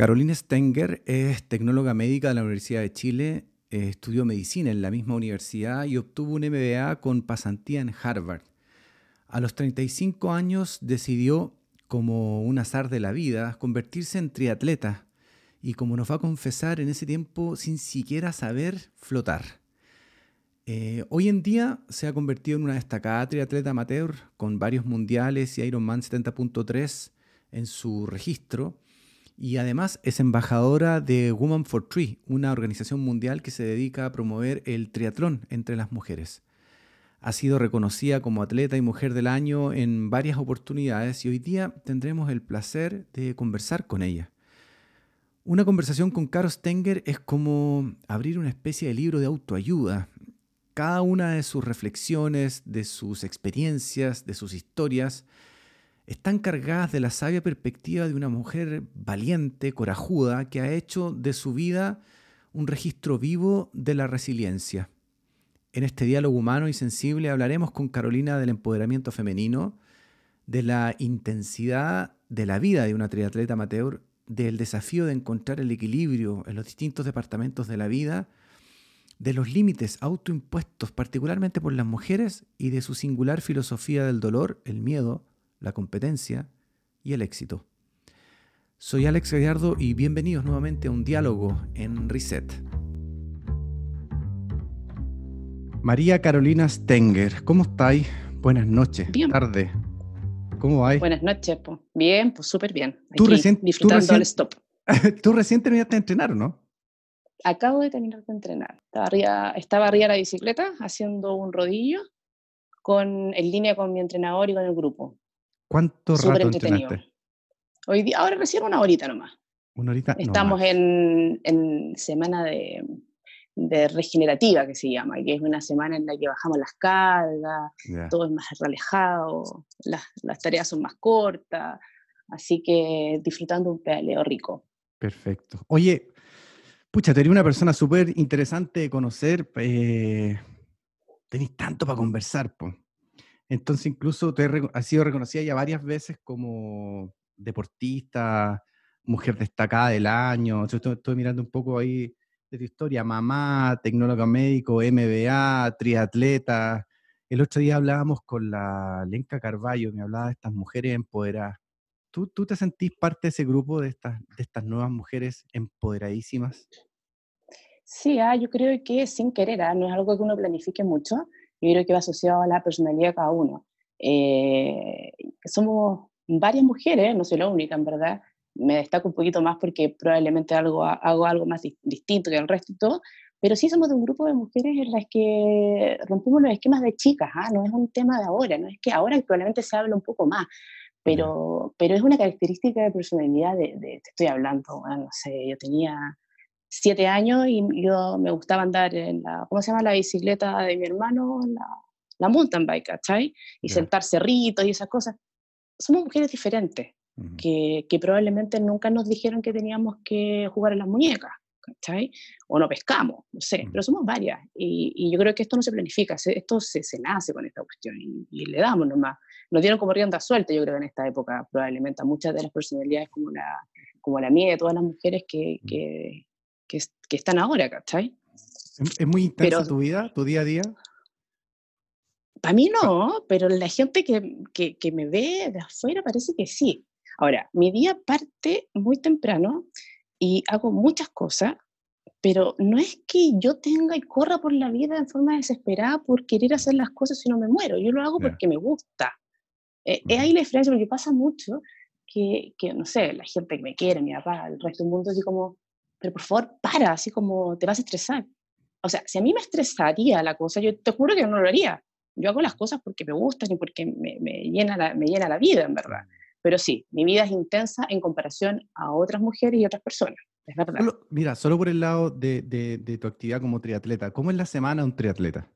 Carolina Stenger es tecnóloga médica de la Universidad de Chile, eh, estudió medicina en la misma universidad y obtuvo un MBA con pasantía en Harvard. A los 35 años decidió, como un azar de la vida, convertirse en triatleta y como nos va a confesar en ese tiempo sin siquiera saber flotar. Eh, hoy en día se ha convertido en una destacada triatleta amateur con varios mundiales y Ironman 70.3 en su registro y además es embajadora de Woman for Tree, una organización mundial que se dedica a promover el triatlón entre las mujeres. Ha sido reconocida como atleta y mujer del año en varias oportunidades y hoy día tendremos el placer de conversar con ella. Una conversación con Caro Stenger es como abrir una especie de libro de autoayuda. Cada una de sus reflexiones, de sus experiencias, de sus historias, están cargadas de la sabia perspectiva de una mujer valiente, corajuda, que ha hecho de su vida un registro vivo de la resiliencia. En este diálogo humano y sensible hablaremos con Carolina del empoderamiento femenino, de la intensidad de la vida de una triatleta amateur, del desafío de encontrar el equilibrio en los distintos departamentos de la vida, de los límites autoimpuestos particularmente por las mujeres y de su singular filosofía del dolor, el miedo, la competencia y el éxito. Soy Alex Gallardo y bienvenidos nuevamente a un diálogo en Reset. María Carolina Stenger, ¿cómo estáis? Buenas noches, bien. tarde. ¿Cómo vais? Buenas noches, pues. Bien, pues súper bien. ¿Tú recién- tú disfrutando recién- el stop. Tú recién terminaste de entrenar, ¿no? Acabo de terminar de entrenar. Estaba arriba, estaba arriba de la bicicleta haciendo un rodillo con, en línea con mi entrenador y con el grupo. ¿Cuánto Súper rato entretenido. entrenaste? Hoy día, ahora recién una horita nomás. Una horita. Estamos más. en, en semana de, de regenerativa, que se llama, que es una semana en la que bajamos las cargas, todo es más relajado, las, las tareas son más cortas, así que disfrutando un pedaleo rico. Perfecto. Oye, pucha, tú eres una persona súper interesante de conocer. Eh, tenés tanto para conversar, po. Entonces, incluso te has sido reconocida ya varias veces como deportista, mujer destacada del año. Yo estoy, mirando un poco ahí de tu historia. Mamá, tecnóloga médico, MBA, triatleta. El otro día hablábamos con la Lenca Carballo, me hablaba de estas mujeres empoderadas. ¿Tú, ¿Tú te sentís parte de ese grupo de estas, de estas nuevas mujeres empoderadísimas? Sí, ah, yo creo que sin querer, ah, no es algo que uno planifique mucho, yo creo que va asociado a la personalidad de cada uno. Eh, somos varias mujeres, no soy la única en verdad, me destaco un poquito más porque probablemente algo, hago algo más dis- distinto que el resto y todo, pero sí somos de un grupo de mujeres en las que rompemos los esquemas de chicas, ah, no es un tema de ahora, no es que ahora probablemente se habla un poco más, pero, pero es una característica de personalidad de, de- te estoy hablando, bueno, no sé, yo tenía siete años y yo me gustaba andar en la, ¿cómo se llama? La bicicleta de mi hermano, la, la mountain bike, ¿cachai? Y Ya. sentar cerritos y esas cosas. Somos mujeres diferentes, Ujú. que, que probablemente nunca nos dijeron que teníamos que jugar a las muñecas, ¿cachai? O no pescamos, no sé, Mm. pero somos varias. Y, y yo creo que esto no se planifica, se- esto se, se nace con esta cuestión y, y le damos nomás. Nos dieron como rienda suelta, yo creo, en esta época, probablemente a muchas de las personalidades como la, como la mía y de todas las mujeres que, Mm. que, que, que están ahora, ¿cachai? ¿Es, muy intensa Pero- tu vida, tu día a día? Para mí no, pero la gente que, que, que me ve de afuera parece que sí. Ahora, mi día parte muy temprano y hago muchas cosas, pero no es que yo tenga y corra por la vida en forma desesperada por querer hacer las cosas si no me muero. Yo lo hago Ya. porque me gusta. Eh, Es ahí la diferencia, porque pasa mucho que, que, no sé, la gente que me quiere, mi papá, el resto del mundo, así como, pero por favor, para, así como te vas a estresar. O sea, si a mí me estresaría la cosa, yo te juro que no lo haría. Yo hago las cosas porque me gustan y porque me, me llena, la, me llena la vida, en verdad. Pero sí, mi vida es intensa en comparación a otras mujeres y otras personas, es verdad. Solo- mira, solo por el lado de, de- de tu actividad como triatleta, ¿cómo es la semana un triatleta?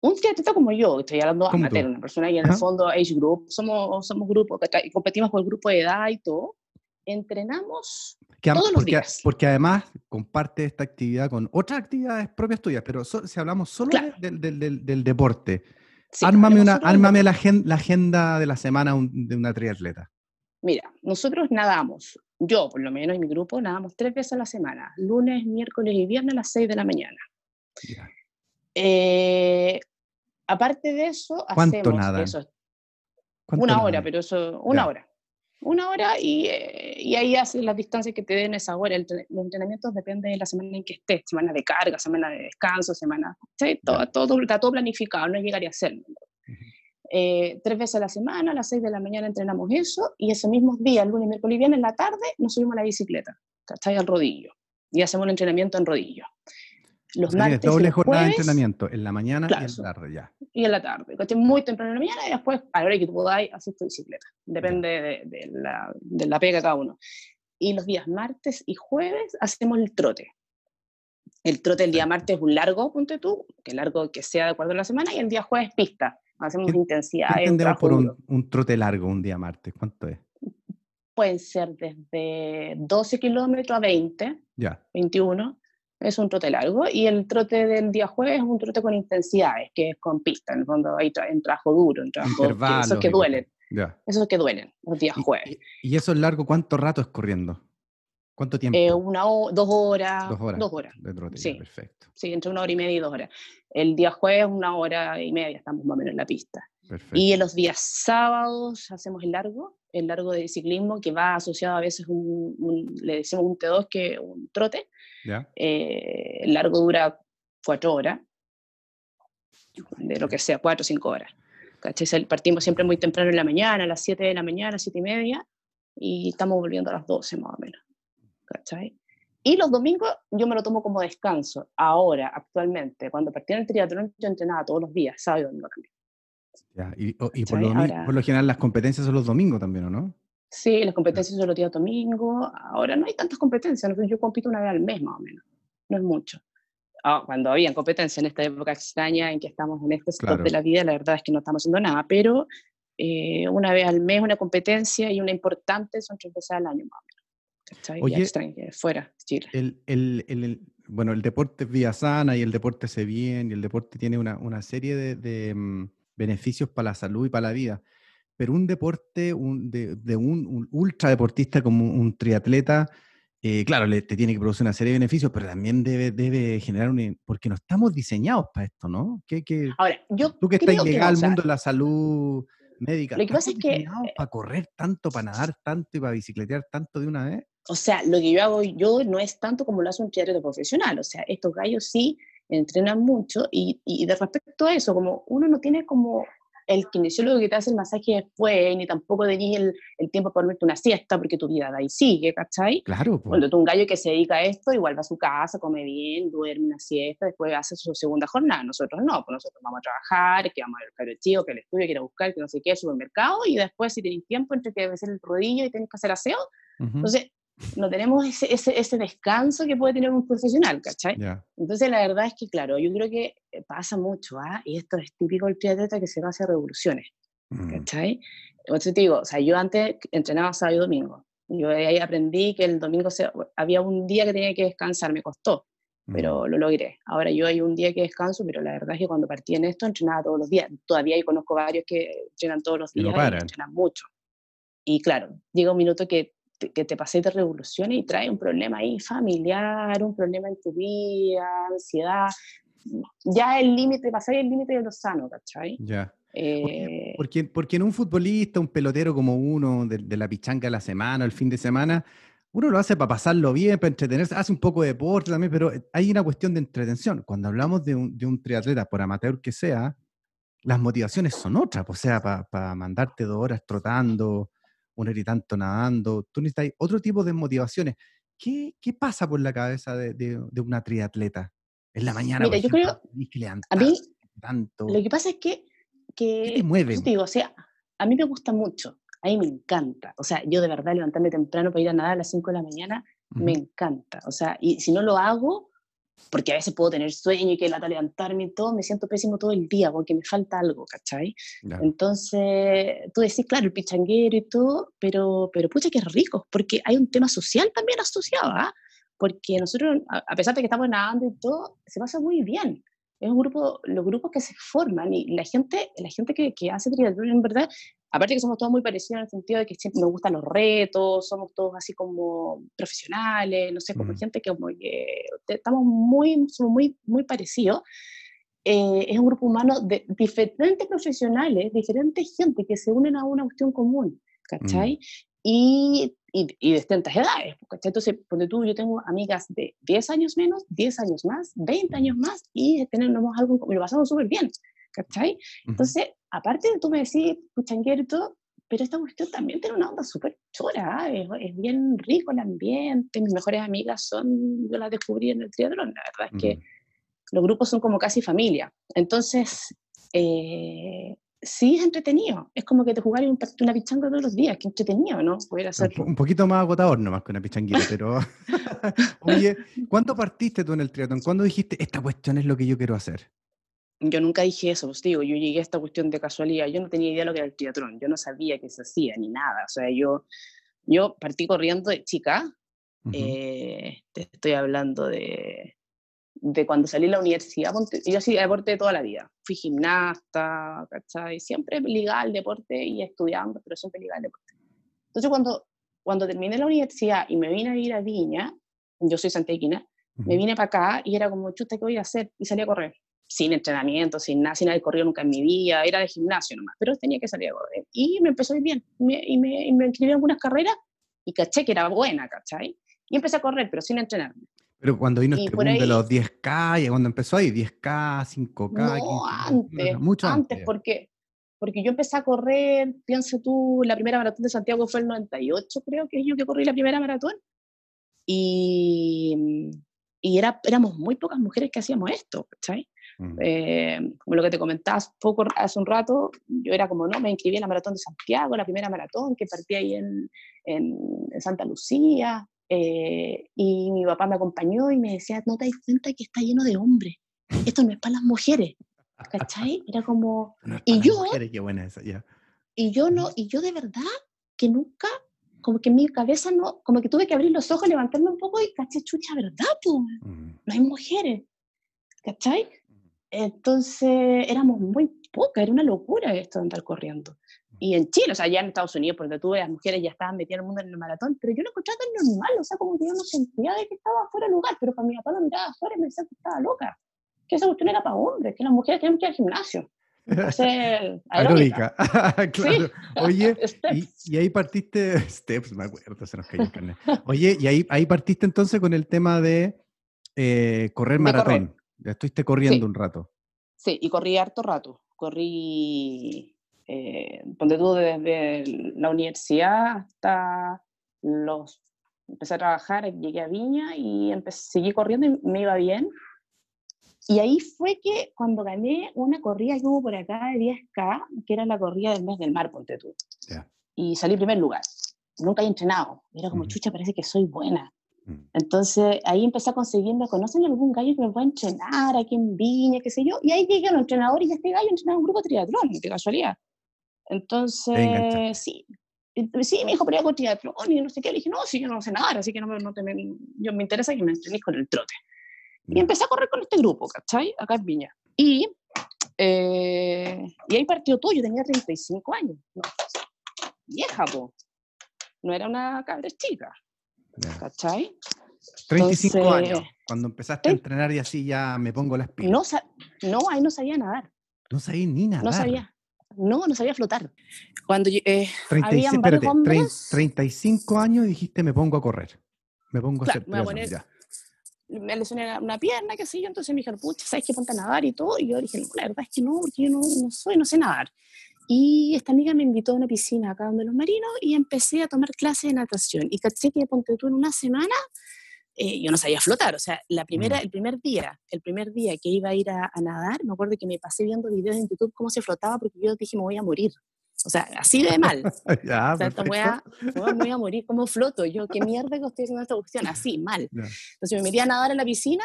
Un triatleta como yo, estoy hablando amateur, una persona y en Ajá. el fondo age group, somos, somos grupo, ¿cachai? y competimos por el grupo de edad y todo, entrenamos Que Todos los porque, días. porque además comparte esta actividad con otras actividades propias tuyas, pero so- si hablamos solo Claro. del, deporte, sí, ármame, una, ármame la, la agenda de la semana un- de una triatleta. Mira, nosotros nadamos yo por lo menos en mi grupo nadamos tres veces a la semana, lunes, miércoles y viernes a las 6 de la mañana. Eh, aparte de eso, ¿Cuánto nada? Eso, una hora, pero eso, una hora. Una hora y, eh, y, ahí haces las distancias que te den esa hora. los entrenamientos dependen de la semana en que estés, semana de carga, semana de descanso, semana, ¿sí? todo, todo, está todo planificado, no llegaría a ser. Eh, tres veces a la semana, a las seis de la mañana entrenamos eso y ese mismo día, lunes, miércoles y viernes, en la tarde, nos subimos a la bicicleta, ¿cachai? Al rodillo. Y hacemos un entrenamiento en rodillo. Los martes doble jornada de entrenamiento, en la mañana y en la tarde ya. Y en la tarde, Muy temprano en la mañana y después, a la hora que tú podáis, haces tu bicicleta. Depende de, de, la, de la pega cada uno. Y los días martes y jueves hacemos el trote. El trote el día martes es un largo, ponte tú, que largo que sea de acuerdo a la semana, y el día jueves pista. Hacemos intensidad. ¿Qué entendemos por un, un, trote largo un día martes? ¿Cuánto es? Pueden ser desde 12 kilómetros a 20, ya. 21 es un trote largo, y el trote del día jueves es un trote con intensidades, que es con pista, en el fondo hay en trabajo duro, en trabajo que, esos que duelen. Esos que duelen los días jueves. ¿Y, eso es largo cuánto rato es corriendo? ¿Cuánto tiempo? Eh, una dos horas. Dos horas. Dos horas. De trote, sí. perfecto. Sí, entre una hora y media y dos horas. El día jueves, una hora y media, estamos más o menos en la pista. Perfecto. Y en los días sábados hacemos el largo, el largo de ciclismo, que va asociado a veces, un, le decimos un T2, que un trote, eh, el largo dura cuatro horas, de lo que sea, cuatro o cinco horas. Partimos siempre muy temprano en la mañana, a las siete de la mañana, siete y media, y estamos volviendo a las doce más o menos. Y los domingos yo me lo tomo como descanso. Ahora, actualmente, cuando partí en el triatlón, yo entrenaba todos los días, sábado y domingo también. Y, por, lo, por, lo, general las competencias son los domingos también, ¿o no? Sí, las competencias son los días domingo. Ahora no hay tantas competencias, yo compito una vez al mes más o menos, no es mucho. Ah, cuando había competencia en esta época extraña en que estamos en este sector de la vida, la verdad es que no estamos haciendo nada, pero eh, una vez al mes una competencia y una importante son tres veces al año más o menos. Oye, extraña, fuera, Chile. El, el, el, bueno, el deporte es vía sana y el deporte se bien y el deporte tiene una, una serie de, de mm, beneficios para la salud y para la vida pero un deporte un, de, un, ultra deportista como un triatleta, eh, claro, le, te tiene que producir una serie de beneficios, pero también debe, debe generar un... porque no estamos diseñados para esto, ¿no? ¿Qué, Ahora, yo Tú que estás llegado al mundo de la salud médica, lo que pasa es que... Eh, para correr tanto, para nadar tanto y para bicicletear tanto de una vez? O sea, lo que yo hago yo no es tanto como lo hace un triatleta profesional, o sea, estos gallos sí entrenan mucho y, y de respecto a eso, como uno no tiene como el kinesiólogo que te hace el masaje después, ni tampoco tenías el, el, tiempo para dormirte una siesta, porque tu vida de ahí sigue, ¿cachai? Claro. Cuando tú un gallo que se dedica a esto, igual va a su casa, come bien, duerme una siesta, después hace su segunda jornada. Nosotros no, pues nosotros vamos a trabajar, que vamos a ver el chico, que el estudio, que ir a buscar, que no sé qué, el supermercado, y después si tenéis tiempo entre que hacer el rodillo y tenés que hacer aseo, entonces no tenemos ese, ese, ese, descanso que puede tener un profesional, ¿cachai? Entonces, la verdad es que, claro, yo creo que eh, pasa mucho, ¿ah? Y esto es típico del triatleta que se va a hacer revoluciones, mm. ¿cachai? Entonces te digo, o sea, yo antes entrenaba sábado y domingo. Yo ahí aprendí que el domingo se, había un día que tenía que descansar, me costó, pero mm. lo logré. Ahora yo hay un día que descanso, pero la verdad es que cuando partí en esto entrenaba todos los días. Todavía yo conozco varios que entrenan todos los días y entrenan mucho. Y claro, llega un minuto que que te paséis de revolución y trae un problema ahí familiar, un problema en tu vida, ansiedad. Ya el límite, pasáis el límite de lo sano, ¿cachai? Ya. Eh, porque, porque, en un futbolista, un pelotero como uno, de, la pichanga de la semana, el fin de semana, uno lo hace para pasarlo bien, para entretenerse, hace un poco de deporte también, pero hay una cuestión de entretención. Cuando hablamos de un, de un triatleta, por amateur que sea, las motivaciones son otras, o sea, para mandarte dos horas trotando, un tanto nadando, tú necesitas otro tipo de motivaciones. ¿Qué, qué pasa por la cabeza de, de, una triatleta? En la mañana, Mira, yo creo, a mí, tanto. lo que pasa es que... que ¿Qué te mueve? digo, o sea, a mí me gusta mucho, a mí me encanta. O sea, yo de verdad levantarme temprano para ir a nadar a las 5 de la mañana, me encanta. O sea, y si no lo hago, porque a veces puedo tener sueño y que lata levantarme y todo, me siento pésimo todo el día porque me falta algo, ¿cachai? Entonces, tú decís, claro, el pichanguero y todo, pero, pero pucha que rico, porque hay un tema social también asociado, ¿ah? Porque nosotros, a pesar de que estamos nadando y todo, se pasa muy bien. Es un grupo, los grupos que se forman y la gente, la gente que, que hace triatlón en verdad aparte que somos todos muy parecidos en el sentido de que siempre nos gustan los retos, somos todos así como profesionales, no sé, como gente que como que estamos muy, somos muy, muy parecidos. Eh, es un grupo humano de diferentes profesionales, diferentes gente que se unen a una cuestión común, ¿cachai? Y, y, y, de distintas edades, ¿cachai? Entonces, ponte tú, yo tengo amigas de 10 años menos, 10 años más, 20 años más, y tenemos algo, y lo pasamos súper bien, ¿cachai? Entonces, aparte de tú me decís, puchanguero y todo, pero esta cuestión también tiene una onda súper chora, ¿ah? es, es, bien rico el ambiente, mis mejores amigas son, yo las descubrí en el triatlón, la verdad es que los grupos son como casi familia. Entonces, eh, sí es entretenido. Es como que te jugar una pichanga todos los días, que entretenido, ¿no? Poder ser Un poquito más agotador nomás que una pichanguita, pero... Oye, ¿cuándo partiste tú en el triatlón? ¿Cuándo dijiste, esta cuestión es lo que yo quiero hacer? Yo nunca dije eso, pues digo, yo llegué a esta cuestión de casualidad, yo no tenía idea de lo que era el triatlón, yo no sabía qué se hacía ni nada, o sea, yo, yo partí corriendo de chica, uh -huh. eh, te estoy hablando de de cuando salí de la universidad, yo hacía deporte toda la vida. Fui gimnasta, ¿cachai? Siempre ligada al deporte y estudiando, pero siempre ligada al deporte. Entonces, cuando, cuando terminé la universidad y me vine a vivir a Viña, yo soy santequina, uh -huh. me vine para acá y era como, chuta, ¿qué voy a hacer? Y salí a correr. Sin entrenamiento, sin nada, sin haber corrido nunca en mi vida, era de gimnasio nomás, pero tenía que salir a correr. Y me empezó a ir bien, me, y, me, y me inscribí en algunas carreras y caché que era buena, ¿cachai? Y empecé a correr, pero sin entrenarme. Pero cuando vino este boom de los 10K, y cuando empezó ahí, 10K, 5K. No, 15, antes, mucho antes, antes. Porque, porque yo empecé a correr, piensa tú, la primera maratón de Santiago fue el 98, creo que es yo que corrí la primera maratón. Y, y era, éramos muy pocas mujeres que hacíamos esto, ¿cachai? Mm. Eh, como lo que te comentabas poco hace un rato, yo era como, no, me inscribí en la maratón de Santiago, la primera maratón que partí ahí en, en, en Santa Lucía, eh, y mi papá me acompañó y me decía, no te das cuenta que está lleno de hombres. Esto no es para las mujeres. ¿Cachai? Era como... No y yo... Mujeres, qué buena esa. Y yo no, y yo de verdad que nunca, como que en mi cabeza no, como que tuve que abrir los ojos, levantarme un poco y caché, chucha, ¿verdad? Pues? Mm. No hay mujeres. ¿Cachai? Entonces éramos muy pocas, era una locura esto de andar corriendo y en Chile, o sea, ya en Estados Unidos, porque tú las mujeres ya estaban metidas en el mundo en el maratón, pero yo lo encontraba tan normal, o sea, como que yo no sentía de que estaba fuera de lugar, pero para mi papá lo miraba afuera y me decía que estaba loca, que esa cuestión era para hombres, que las mujeres tenían que ir al gimnasio. Aeróbica. claro. ¿Sí? Oye, y, y, ahí partiste, steps, me acuerdo, se nos cayó el carnet. Oye, y ahí, ahí partiste entonces con el tema de eh, correr de maratón. Correr. Estuviste corriendo sí. un rato. Sí, y corrí harto rato. Corrí eh, ponte tú desde la universidad hasta los... Empecé a trabajar, llegué a Viña y empecé, seguí corriendo y me iba bien. Y ahí fue que cuando gané una corrida que hubo por acá de 10K, que era la corrida del mes del mar, ponte tú. Yeah. Y salí en primer lugar. Nunca he entrenado. Era como, mm. chucha, parece que soy buena. Mm. Entonces ahí empecé a conseguir, ¿me conocen algún gallo que me pueda entrenar aquí en Viña, qué sé yo? Y ahí llegué a un entrenador y este gallo entrenaba un grupo de triatlón, de casualidad. Entonces, sí. Sí, me dijo, pero hago triatlón y no sé qué. Le dije, no, sí, yo no sé nadar, así que no, no te me, yo me interesa que me entrenes con el trote. Y empecé a correr con este grupo, ¿cachai? Acá en Viña. Y, eh, y ahí partió todo, yo tenía 35 años. No, vieja, po. No era una cabra chica, ¿cachai? 35 Entonces, años, cuando empezaste a entrenar y así ya me pongo las pilas. No, no, ahí no sabía nadar. No sabía ni nadar. No sabía. No, no sabía flotar. Cuando eh, 36, espérate, hombres, 35 años y dijiste me pongo a correr. Me pongo claro, a hacer me, me lesioné una pierna, qué sé yo, entonces me dijeron, pucha, ¿sabes qué ponte a nadar y todo? Y yo dije, no, la verdad es que no, porque yo no, no soy, no sé nadar. Y esta amiga me invitó a una piscina acá donde los marinos y empecé a tomar clases de natación. Y caché que ponte tú en una semana eh, yo no sabía flotar, o sea, la primera, el primer día, el primer día que iba a ir a, a, nadar, me acuerdo que me pasé viendo videos en YouTube cómo se flotaba porque yo dije me voy a morir, o sea, así de mal, ya, o sea, me voy, a, me voy a morir, ¿cómo floto? Yo, qué mierda que estoy haciendo esta cuestión, así, mal. Ya. Entonces me metí a nadar en la piscina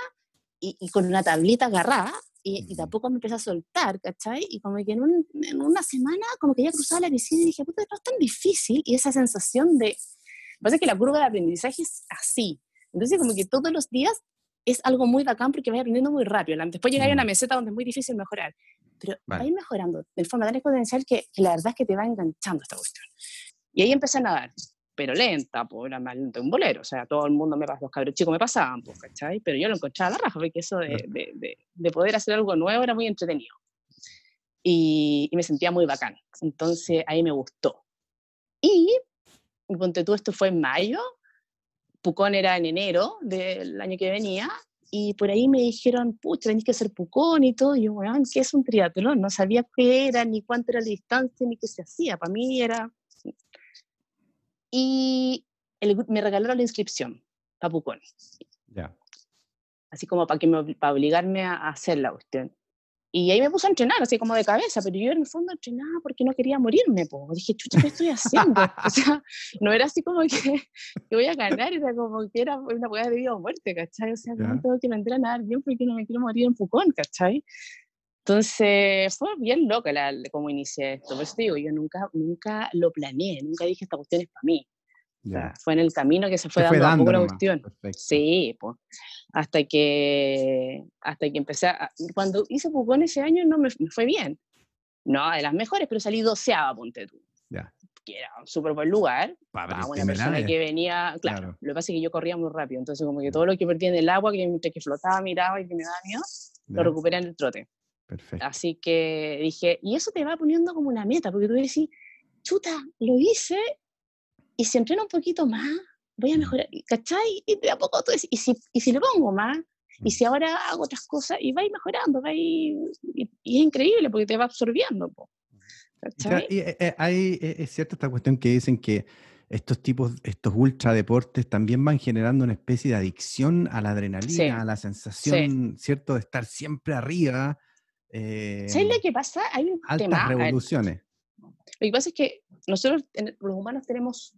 y, y con una tablita agarrada y, y, tampoco me empecé a soltar, ¿cachai? Y como que en, un, en, una semana como que ya cruzaba la piscina y dije, puta, no es tan difícil y esa sensación de... Pasa que la curva de aprendizaje es así, entonces, como que todos los días es algo muy bacán porque vas aprendiendo muy rápido. Después llegas a una meseta donde es muy difícil mejorar. pero va a ir mejorando de forma tan exponencial que, la verdad es que te va enganchando esta cuestión. Y ahí empecé a nadar, pero lenta, pues era más lento un bolero, o sea, todo el mundo me pasaba, los cabros chicos me pasaban, pues, ¿cachai? Pero yo lo encontraba a la raja, porque eso de, de, de, poder hacer algo nuevo era muy entretenido. Y, y, me sentía muy bacán. Entonces ahí me gustó. Y, ponte tú, esto fue en mayo, Pucón era en enero del año que venía, y por ahí me dijeron, pucha, tenés que hacer Pucón y todo. Y yo, bueno, ¿qué es un triatlón? No sabía qué era, ni cuánto era la distancia, ni qué se hacía. Para mí era... Y me regalaron la inscripción para Pucón. Ya. Así como para, que me, para obligarme a, hacer la cuestión. Y ahí me puse a entrenar, así como de cabeza, pero yo en el fondo entrenaba porque no quería morirme, po. Dije, chucha, ¿qué estoy haciendo? o sea, no era así como que, que, voy a ganar, era como que era una hueá de vida o muerte, ¿cachai? O sea, no tengo que nadar bien porque no me quiero morir en Pucón, ¿cachai? Entonces, fue bien loca la, como inicié esto. Por eso te digo, yo nunca, nunca lo planeé, nunca dije, esta cuestión es para mí. O sea, fue en el camino que se fue, dando, a poco la cuestión. Sí, pues hasta que, hasta que empecé, a, cuando hice Pucón ese año no me, fue bien, no de las mejores, pero salí doceava, ponte tú. Ya. Que era un súper buen lugar, para una persona que venía, claro, lo que pasa es que yo corría muy rápido, entonces como que todo lo que perdía en el agua, que, que flotaba, miraba y que me daba miedo, lo recuperé en el trote. Perfecto. Así que dije, y eso te va poniendo como una meta, porque tú decís, chuta, lo hice, y si entreno un poquito más, voy a mejorar, ¿cachai? Y de a poco tú y si, y si le pongo más, y si ahora hago otras cosas, y va a ir mejorando, va y, es increíble porque te va absorbiendo. ¿cachai? Y, eh, eh, hay, eh, es cierta esta cuestión que dicen que estos tipos, estos ultradeportes también van generando una especie de adicción a la adrenalina, a la sensación, ¿cierto?, de estar siempre arriba. Eh, ¿Sabes lo que pasa? Hay un altas revoluciones. Lo que pasa es que nosotros, los humanos, tenemos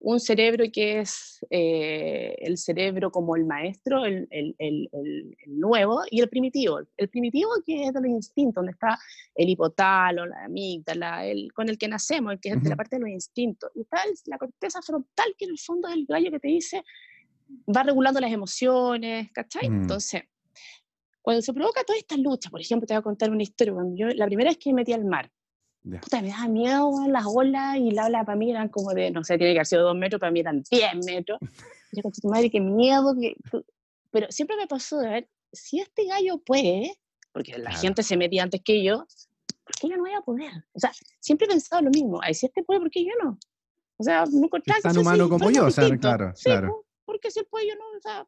un cerebro que es eh, el cerebro como el maestro, el, el, el, el, nuevo, y el primitivo. El primitivo que es de los instintos, donde está el hipotalo, la amígdala, el, con el que nacemos, el que es de la parte de los instintos. Y está la corteza frontal, que en el fondo es el gallo que te dice, va regulando las emociones, ¿cachai? Mm. Entonces, cuando se provoca toda esta lucha, por ejemplo, te voy a contar una historia, cuando yo, la primera vez que me metí al mar, Puta, me daba miedo las olas y la ola para mí eran como de, no sé, tiene que haber sido dos metros, para mí eran 10 metros. Y yo con tu madre, qué miedo. Que... Pero siempre me pasó de ver, si este gallo puede, porque la gente se metía antes que yo, ¿por qué yo no voy a poder? O sea, siempre he pensado lo mismo, Ay, si este puede, ¿por qué yo no? O sea, no encontraba Tan humano como yo, o sea, claro, claro. Porque si él puede, yo no, o sea.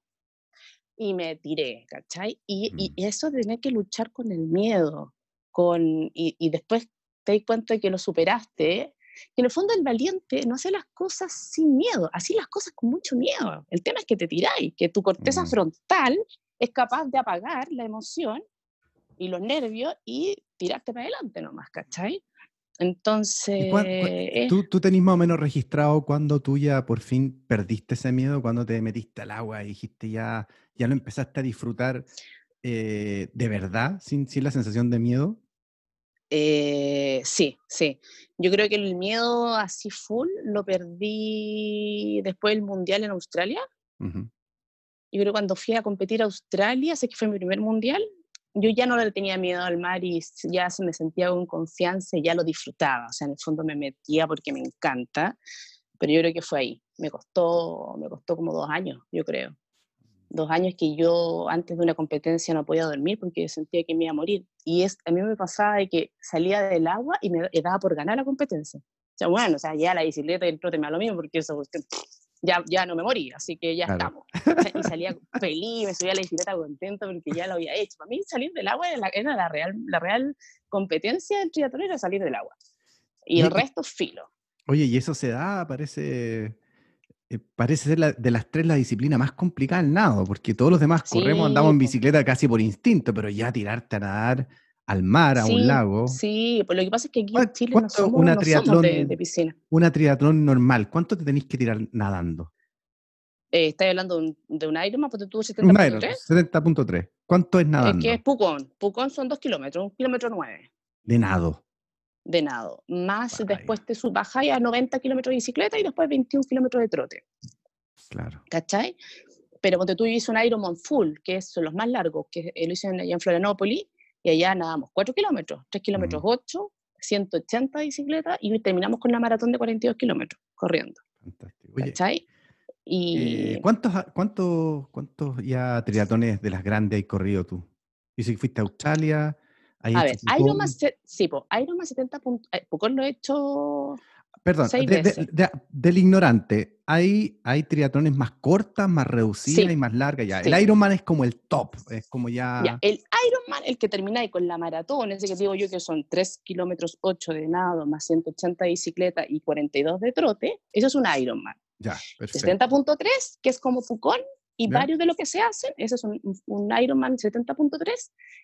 Y me tiré, ¿cachai? Y, y mm. eso de tener que luchar con el miedo, con, y, y después te das cuenta que lo superaste, que en el fondo el valiente no hace las cosas sin miedo, así las cosas con mucho miedo. El tema es que te tiráis, que tu corteza mm. frontal es capaz de apagar la emoción y los nervios y tirarte para adelante nomás, ¿cachai? Entonces... ¿Tú, ¿Tú tenés más o menos registrado cuando tú ya por fin perdiste ese miedo, cuando te metiste al agua y dijiste ya, ya lo empezaste a disfrutar eh, de verdad, sin, sin la sensación de miedo? Eh, sí, sí. Yo creo que el miedo así full lo perdí después del Mundial en Australia. Yo creo que cuando fui a competir a Australia, sé que fue mi primer Mundial, yo ya no le tenía miedo al mar y ya se me sentía con confianza y ya lo disfrutaba. O sea, en el fondo me metía porque me encanta, pero yo creo que fue ahí. Me costó, me costó como dos años, yo creo dos años que yo antes de una competencia no podía dormir porque sentía que me iba a morir. Y es, a mí me pasaba de que salía del agua y me daba por ganar la competencia. O sea, bueno, o sea, ya la bicicleta y el trote me da lo mismo porque eso, ya, ya no me morí, así que ya estamos. Y salía feliz, me subía a la bicicleta contento porque ya lo había hecho. Para mí salir del agua era la, la real, la real competencia del triatlón era salir del agua. Y, y el resto, filo. Oye, y eso se da, parece eh, parece ser de las tres la disciplina más complicada el nado, porque todos los demás corremos, andamos en bicicleta casi por instinto, pero ya tirarte a nadar al mar, a un lago. Sí, pues lo que pasa es que aquí en Chile no somos, una triatlón, de, piscina. Una triatlón normal, ¿cuánto te tenéis que tirar nadando? Eh, ¿Estás hablando de un, de un Ironman? Porque tú 70.3. 70.3. ¿Cuánto es nadando? Es que es Pucón. Pucón son dos kilómetros, un kilómetro nueve. De nado de nado, más después te bajáis a 90 kilómetros de bicicleta y después 21 kilómetros de trote. Claro. ¿Cachai? Pero cuando tú hice un Ironman full, que son los más largos, que lo hice allá en Florianópolis, y allá nadamos 4 kilómetros, 3 kilómetros 8, 180 bicicletas y terminamos con la maratón de 42 kilómetros corriendo. Fantástico. Oye, y... Eh, ¿cuántos, cuántos, ¿Cuántos ya triatones de las grandes hay corrido tú? Dice que fuiste a Australia. a ver, Ironman, sí, Ironman 70 puntos. Eh, Pucón lo he hecho Perdón, del ignorante, ¿hay, ¿hay triatones más cortas, más reducidas y más largas? Ya. El Ironman es como el top, es como ya... El Ironman, el que termina ahí con la maratón, ese que digo yo que son 3 kilómetros 8 de nado, más 180 de bicicleta y 42 de trote, eso es un Ironman. Ya, perfecto. 70.3, que es como Pucón, y varios de lo que se hacen, ese es un, un Ironman 70.3,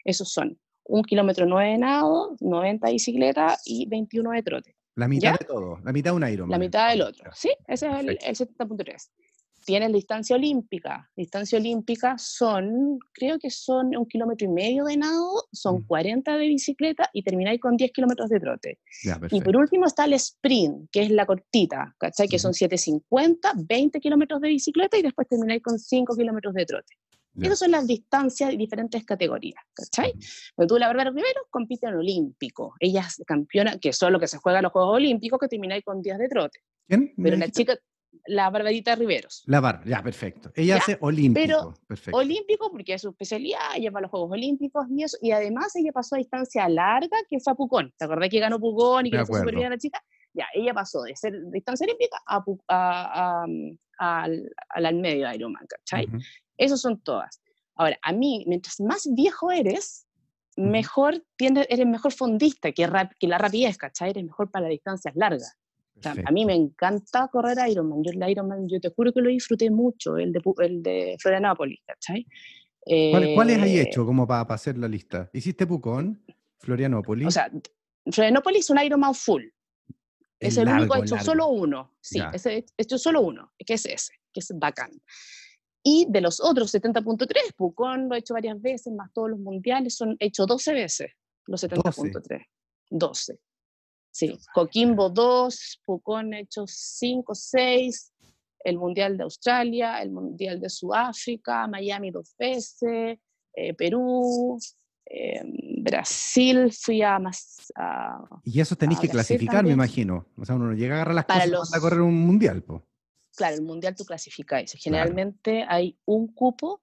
esos son un kilómetro 9 de nado, 90 de bicicleta y 21 de trote. La mitad de todo, la mitad de un Ironman. La mitad del otro, sí, ese es el, el 70.3. Tienen distancia olímpica. Distancia olímpica son, creo que son un kilómetro y medio de nado, son 40 mm. de bicicleta y termináis con 10 kilómetros de trote. y por último está el sprint, que es la cortita, ¿cachai? Que son 750, 20 kilómetros de bicicleta y después termináis con 5 kilómetros de trote. Esas son las distancias de diferentes categorías, ¿cachai? Pero tú, la Bárbara Rivero, compite en olímpico. Ella es campeona, que son lo que se juega en los Juegos Olímpicos, que termináis con días de trote. ¿Quién? Pero la chica, la Barbarita Riveros. La Bárbara, ya, perfecto. Ella hace olímpico. Pero perfecto. olímpico porque es su especialidad, ella va a los Juegos Olímpicos y eso. Y además ella pasó a distancia larga, que fue a Pucón. ¿Te acordás que ganó Pucón y que fue súper bien a la chica? Ya, ella pasó de ser distancia olímpica a, a, a, al, al, medio de Ironman, ¿cachai? Esas son todas. Ahora, a mí, mientras más viejo eres, mejor eres mejor fondista que, que la rapidez, ¿cachai? Eres mejor para las distancias largas. a mí me encanta correr Ironman. Yo el Ironman, yo te juro que lo disfruté mucho, el de, el de Florianópolis, ¿cachai? ¿Cuáles hay eh, hecho como para, hacer la lista? ¿Hiciste Pucón, Florianópolis? O sea, Florianópolis es un Ironman full. Es el, único hecho solo uno. Sí, es hecho solo uno, que es ese, que es bacán. Y de los otros 70.3, Pucón lo ha hecho varias veces, más todos los mundiales, son hecho 12 veces los 70.3. 12. Sí, Coquimbo 2, Pucón ha hecho 5, 6, el Mundial de Australia, el Mundial de Sudáfrica, Miami dos veces, eh, Perú, eh, Brasil, fui a más... y eso tenéis que clasificar, me imagino. O sea, uno no llega a agarrar las Para cosas a correr un mundial, po claro, el mundial tú clasificas. Generalmente hay un cupo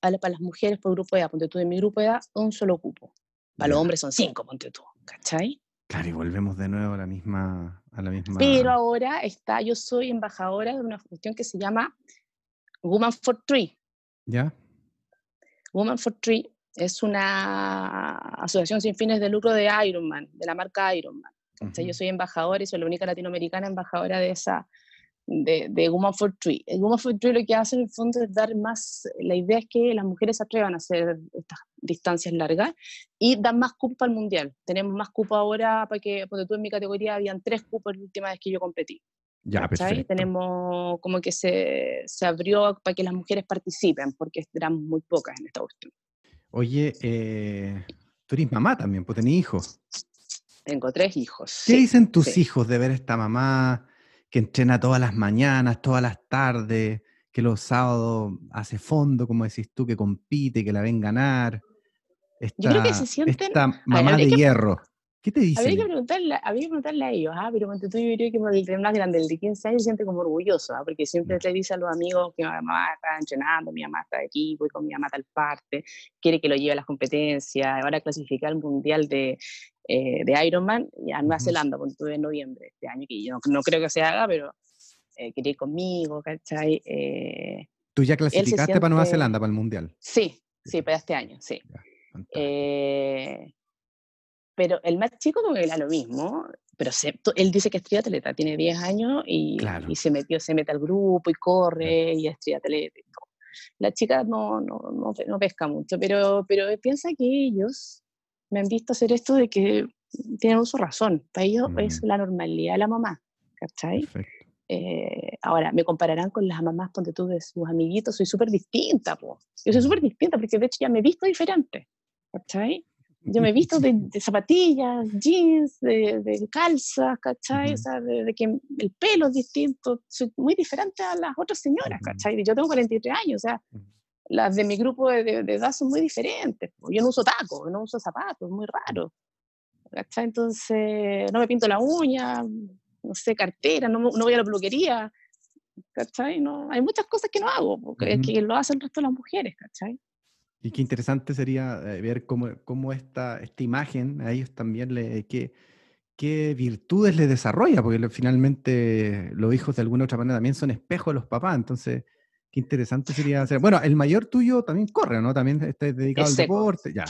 para las mujeres por grupo de edad. Ponte tú en mi grupo de edad, un solo cupo. Para los hombres son cinco, ponte tú. ¿Cachai? Claro, y volvemos de nuevo a la misma. A la misma... Pero ahora está, yo soy embajadora de una cuestión que se llama Woman for Tree. ¿Ya? Woman for Tree es una asociación sin fines de lucro de Ironman, de la marca Ironman. Yo soy embajadora y soy la única latinoamericana embajadora de esa, de, de Woman for Tree. El Woman for Tree lo que hace en el fondo es dar más, la idea es que las mujeres se atrevan a hacer estas distancias largas y dan más cupos para el mundial. Tenemos más cupos ahora, para que, porque tú en mi categoría habían tres cupos la última vez que yo competí. Ya, perfecto. Tenemos como que se, se, abrió para que las mujeres participen, porque eran muy pocas en esta cuestión. Oye, eh, tú eres mamá también, pues tenés hijos. Tengo tres hijos. ¿Qué dicen tus hijos de ver esta mamá? que entrena todas las mañanas, todas las tardes, que los sábados hace fondo, como decís tú, que compite, que la ven ganar. Esta, Yo creo que se sienten... Esta mamá de hierro. ¿Qué te dicen? Habría que preguntarle, habría que preguntarle a ellos, ¿ah? pero cuando tú yo diría que el tren más grande, el de 15 años, se siente como orgulloso, ¿ah? porque siempre le dice a los amigos que mi mamá está entrenando, mi mamá está aquí, voy con mi mamá a tal parte, quiere que lo lleve a las competencias, ahora clasificar al mundial de, eh, de Ironman a Nueva Zelanda, cuando estuve en noviembre de este año, que yo no, creo que se haga, pero eh, quería ir conmigo, ¿cachai? Eh, ¿Tú ya clasificaste para Nueva Zelanda, para el mundial? Sí, sí, para este año, sí. Eh, pero el más chico como que era lo mismo, pero él dice que es triatleta, tiene 10 años y, y, se metió, se mete al grupo y corre y es triatleta y todo. La chica no, no, no, no, pesca mucho, pero, pero piensa que ellos me han visto hacer esto de que tienen su razón. Para ellos es mm. la normalidad de la mamá, ¿cachai? Eh, ahora, me compararán con las mamás, ponte tú, de sus amiguitos, soy súper distinta, po. Yo soy súper distinta porque de hecho ya me he visto diferente, ¿cachai? Yo me he visto de, zapatillas, jeans, de, de calzas, ¿cachai? O sea, de, que el pelo es distinto. Soy muy diferente a las otras señoras, ¿cachai? Yo tengo 43 años, o sea, las de mi grupo de, de, edad son muy diferentes. Yo no uso tacos, no uso zapatos, muy raro. Entonces, no me pinto la uña, no sé, cartera, no, no voy a la peluquería. ¿Cachai? No, hay muchas cosas que no hago, porque que lo hacen el resto de las mujeres, ¿cachai? Y qué interesante sería eh, ver cómo, cómo esta, esta imagen a ellos también le, qué, qué virtudes les desarrolla, porque finalmente los hijos de alguna otra manera también son espejos de los papás, entonces qué interesante sería hacer. Bueno, el mayor tuyo también corre, ¿no? También está dedicado al deporte, ya.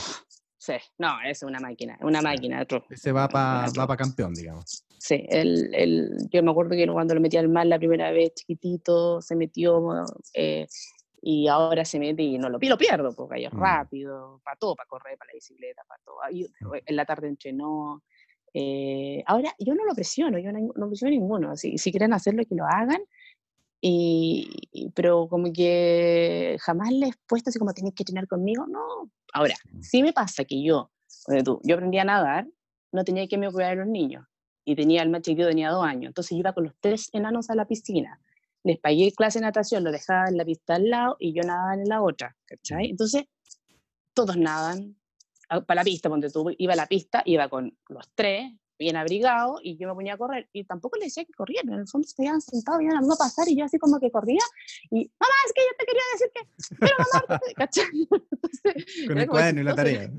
Sí, no, es una máquina, una máquina. Ese va para va pa campeón, digamos. Sí, el, el, yo me acuerdo que cuando lo metí al mar la primera vez, chiquitito, se metió eh, y ahora se mete y no lo, lo pierdo, porque ahí es mm. rápido, para todo, para correr, para la bicicleta, para todo. en la tarde entrenó. Eh, ahora, yo no lo presiono, yo no, no presiono ninguno. Si, si quieren hacerlo, que lo hagan. Y, pero como que jamás les he puesto así como tenéis que entrenar conmigo, no. Ahora, mm. sí me pasa que yo, tú, yo aprendí a nadar, no tenía que me cuidar de los niños y tenía el más chiquito, tenía dos años. Entonces yo iba con los tres enanos a la piscina. Les pagué clase de natación, lo dejaba en la pista al lado y yo nadaba en la otra, ¿cachai? Entonces, todos nadan para la pista, donde tú iba a la pista, iba con los tres, bien abrigados, y yo me ponía a correr. Y tampoco les decía que corrieran, en el fondo se sentados y iban a pasar, y yo así como que corría, y mamá, es que yo te quería decir que, pero mamá, ¿cachai? Entonces, con el cuaderno y la tarea.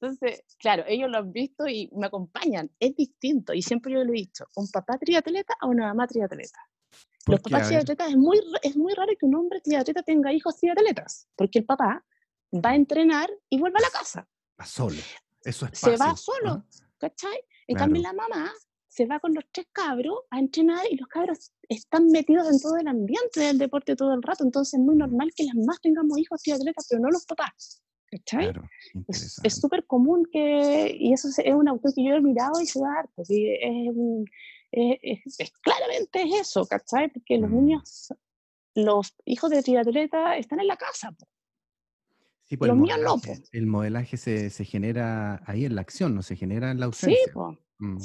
Entonces, claro, ellos lo han visto y me acompañan. Es distinto. Y siempre yo lo he dicho, un papá triatleta a una mamá triatleta. Los papás triatletas es muy, es muy raro que un hombre triatleta tenga hijos triatletas, porque el papá va a entrenar y vuelve a la casa. Va solo. Eso es Se va solo, ¿cachai? En cambio, la mamá se va con los tres cabros a entrenar y los cabros están metidos en todo el ambiente del deporte todo el rato. Entonces es muy normal que las mamás tengamos hijos triatletas, pero no los papás. Claro, es súper común que, y eso es, un autor que yo he mirado y se da harto, es, es, claramente es eso, ¿cachai? Porque los mm. niños, los hijos de triatleta están en la casa. Sí, pues los míos no. El modelaje se, se, genera ahí en la acción, no se genera en la ausencia. Sí, pues.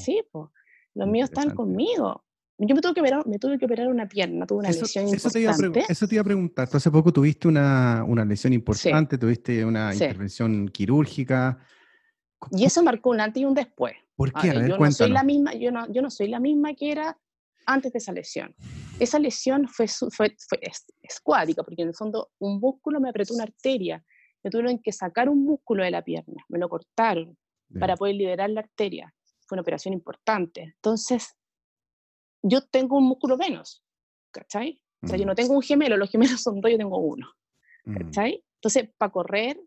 Sí, pues. Los míos están conmigo. Yo me tuve que operar, me tuve que operar una pierna, tuve una lesión eso importante. Te eso te iba a preguntar. Tú hace poco tuviste una, una lesión importante, tuviste una intervención quirúrgica. Y eso marcó un antes y un después. ¿Por qué? A ver, yo, no soy la misma, yo, no, yo no soy la misma que era antes de esa lesión. Esa lesión fue, fue, fue porque en el fondo un músculo me apretó una arteria. Me tuvieron que sacar un músculo de la pierna, me lo cortaron para poder liberar la arteria. Fue una operación importante. Entonces, yo tengo un músculo menos, ¿cachai? O sea, yo no tengo un gemelo, los gemelos son dos, yo tengo uno, ¿cachai? Entonces, para correr,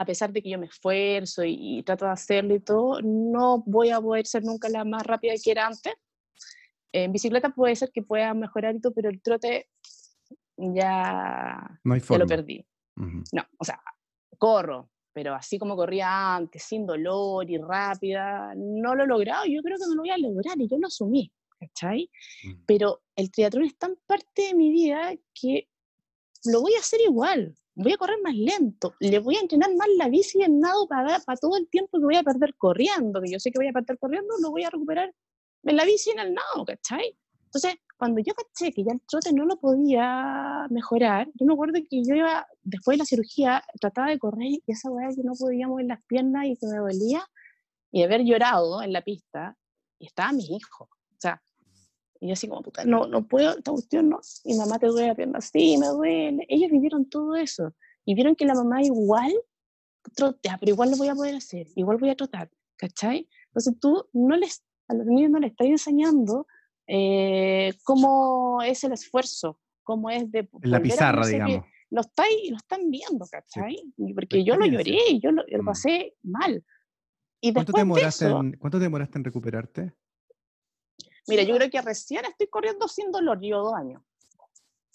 a pesar de que yo me esfuerzo y, trato de hacerlo y todo, no voy a poder ser nunca la más rápida que era antes. En bicicleta puede ser que pueda mejorar y todo, pero el trote ya, no lo perdí. No, o sea, corro, pero así como corría antes, sin dolor y rápida, no lo he logrado. Yo creo que no lo voy a lograr y yo lo asumí. ¿cachai? Mm. Pero el triatlón es tan parte de mi vida que lo voy a hacer igual. Voy a correr más lento, le voy a entrenar más la bici el nado para, todo el tiempo que voy a perder corriendo, que yo sé que voy a perder corriendo, lo voy a recuperar en la bici en el nado, ¿cachai? Entonces, cuando yo caché que ya el trote no lo podía mejorar, yo me acuerdo que yo iba, después de la cirugía, trataba de correr y esa weá que no podía mover las piernas y que me dolía, y haber llorado en la pista, y estaba mi hijo. Y yo así como, puta, no, no puedo, esta cuestión no. Y mamá te duele la pierna, sí, me duele. Ellos vivieron todo eso. Y vieron que la mamá igual trotea, pero igual lo voy a poder hacer, igual voy a trotar, ¿cachai? Entonces tú no les, a los niños no les estás enseñando eh, cómo es el esfuerzo, cómo es de... La pizarra, digamos. Lo, está, lo están viendo, ¿cachai? Porque yo lo lloré, yo lo, lo mm. pasé mal. Y ¿Cuánto, te demoraste en, ¿Cuánto te demoraste en recuperarte? Mira, yo creo que recién estoy corriendo sin dolor, llevo dos años.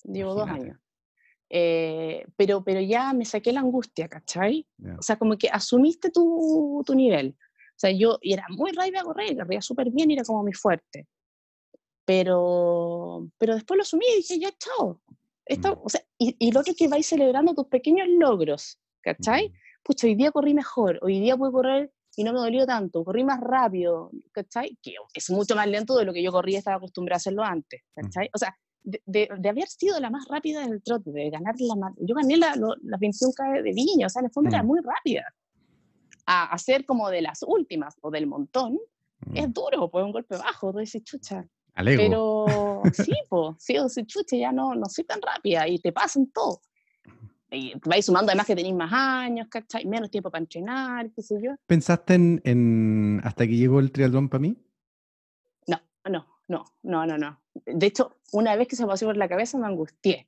Llevo dos años. Eh, pero, pero ya me saqué la angustia, ¿cachai? O sea, como que asumiste tu, tu nivel. O sea, yo era muy rápida a correr, corría súper bien y era como mi fuerte. Pero, pero después lo asumí y dije, ya, chao. Esto, mm. o sea, y, y, lo otro es que vais celebrando tus pequeños logros, ¿cachai? Mm. Pucha, hoy día corrí mejor, hoy día puedo correr y no me dolió tanto, corrí más rápido, ¿cachai? Que es mucho más lento de lo que yo corría, estaba acostumbrada a hacerlo antes, ¿cachai? O sea, de, haber sido la más rápida en el trote, de ganar la Yo gané las la 21K de Viña, o sea, en el fondo era mm. muy rápida. A hacer como de las últimas o del montón, es mm. duro, pues un golpe bajo, tú dices, chucha. Pero sí, pues, sí, o sea, chucha, ya no, no soy tan rápida y te pasan todo. Y vais sumando además que tenéis más años, ¿cachai? Menos tiempo para entrenar, qué sé yo. ¿Pensaste en, en hasta que llegó el triatlón para mí? No, no, no, no, no, no. De hecho, una vez que se me pasó por la cabeza me angustié.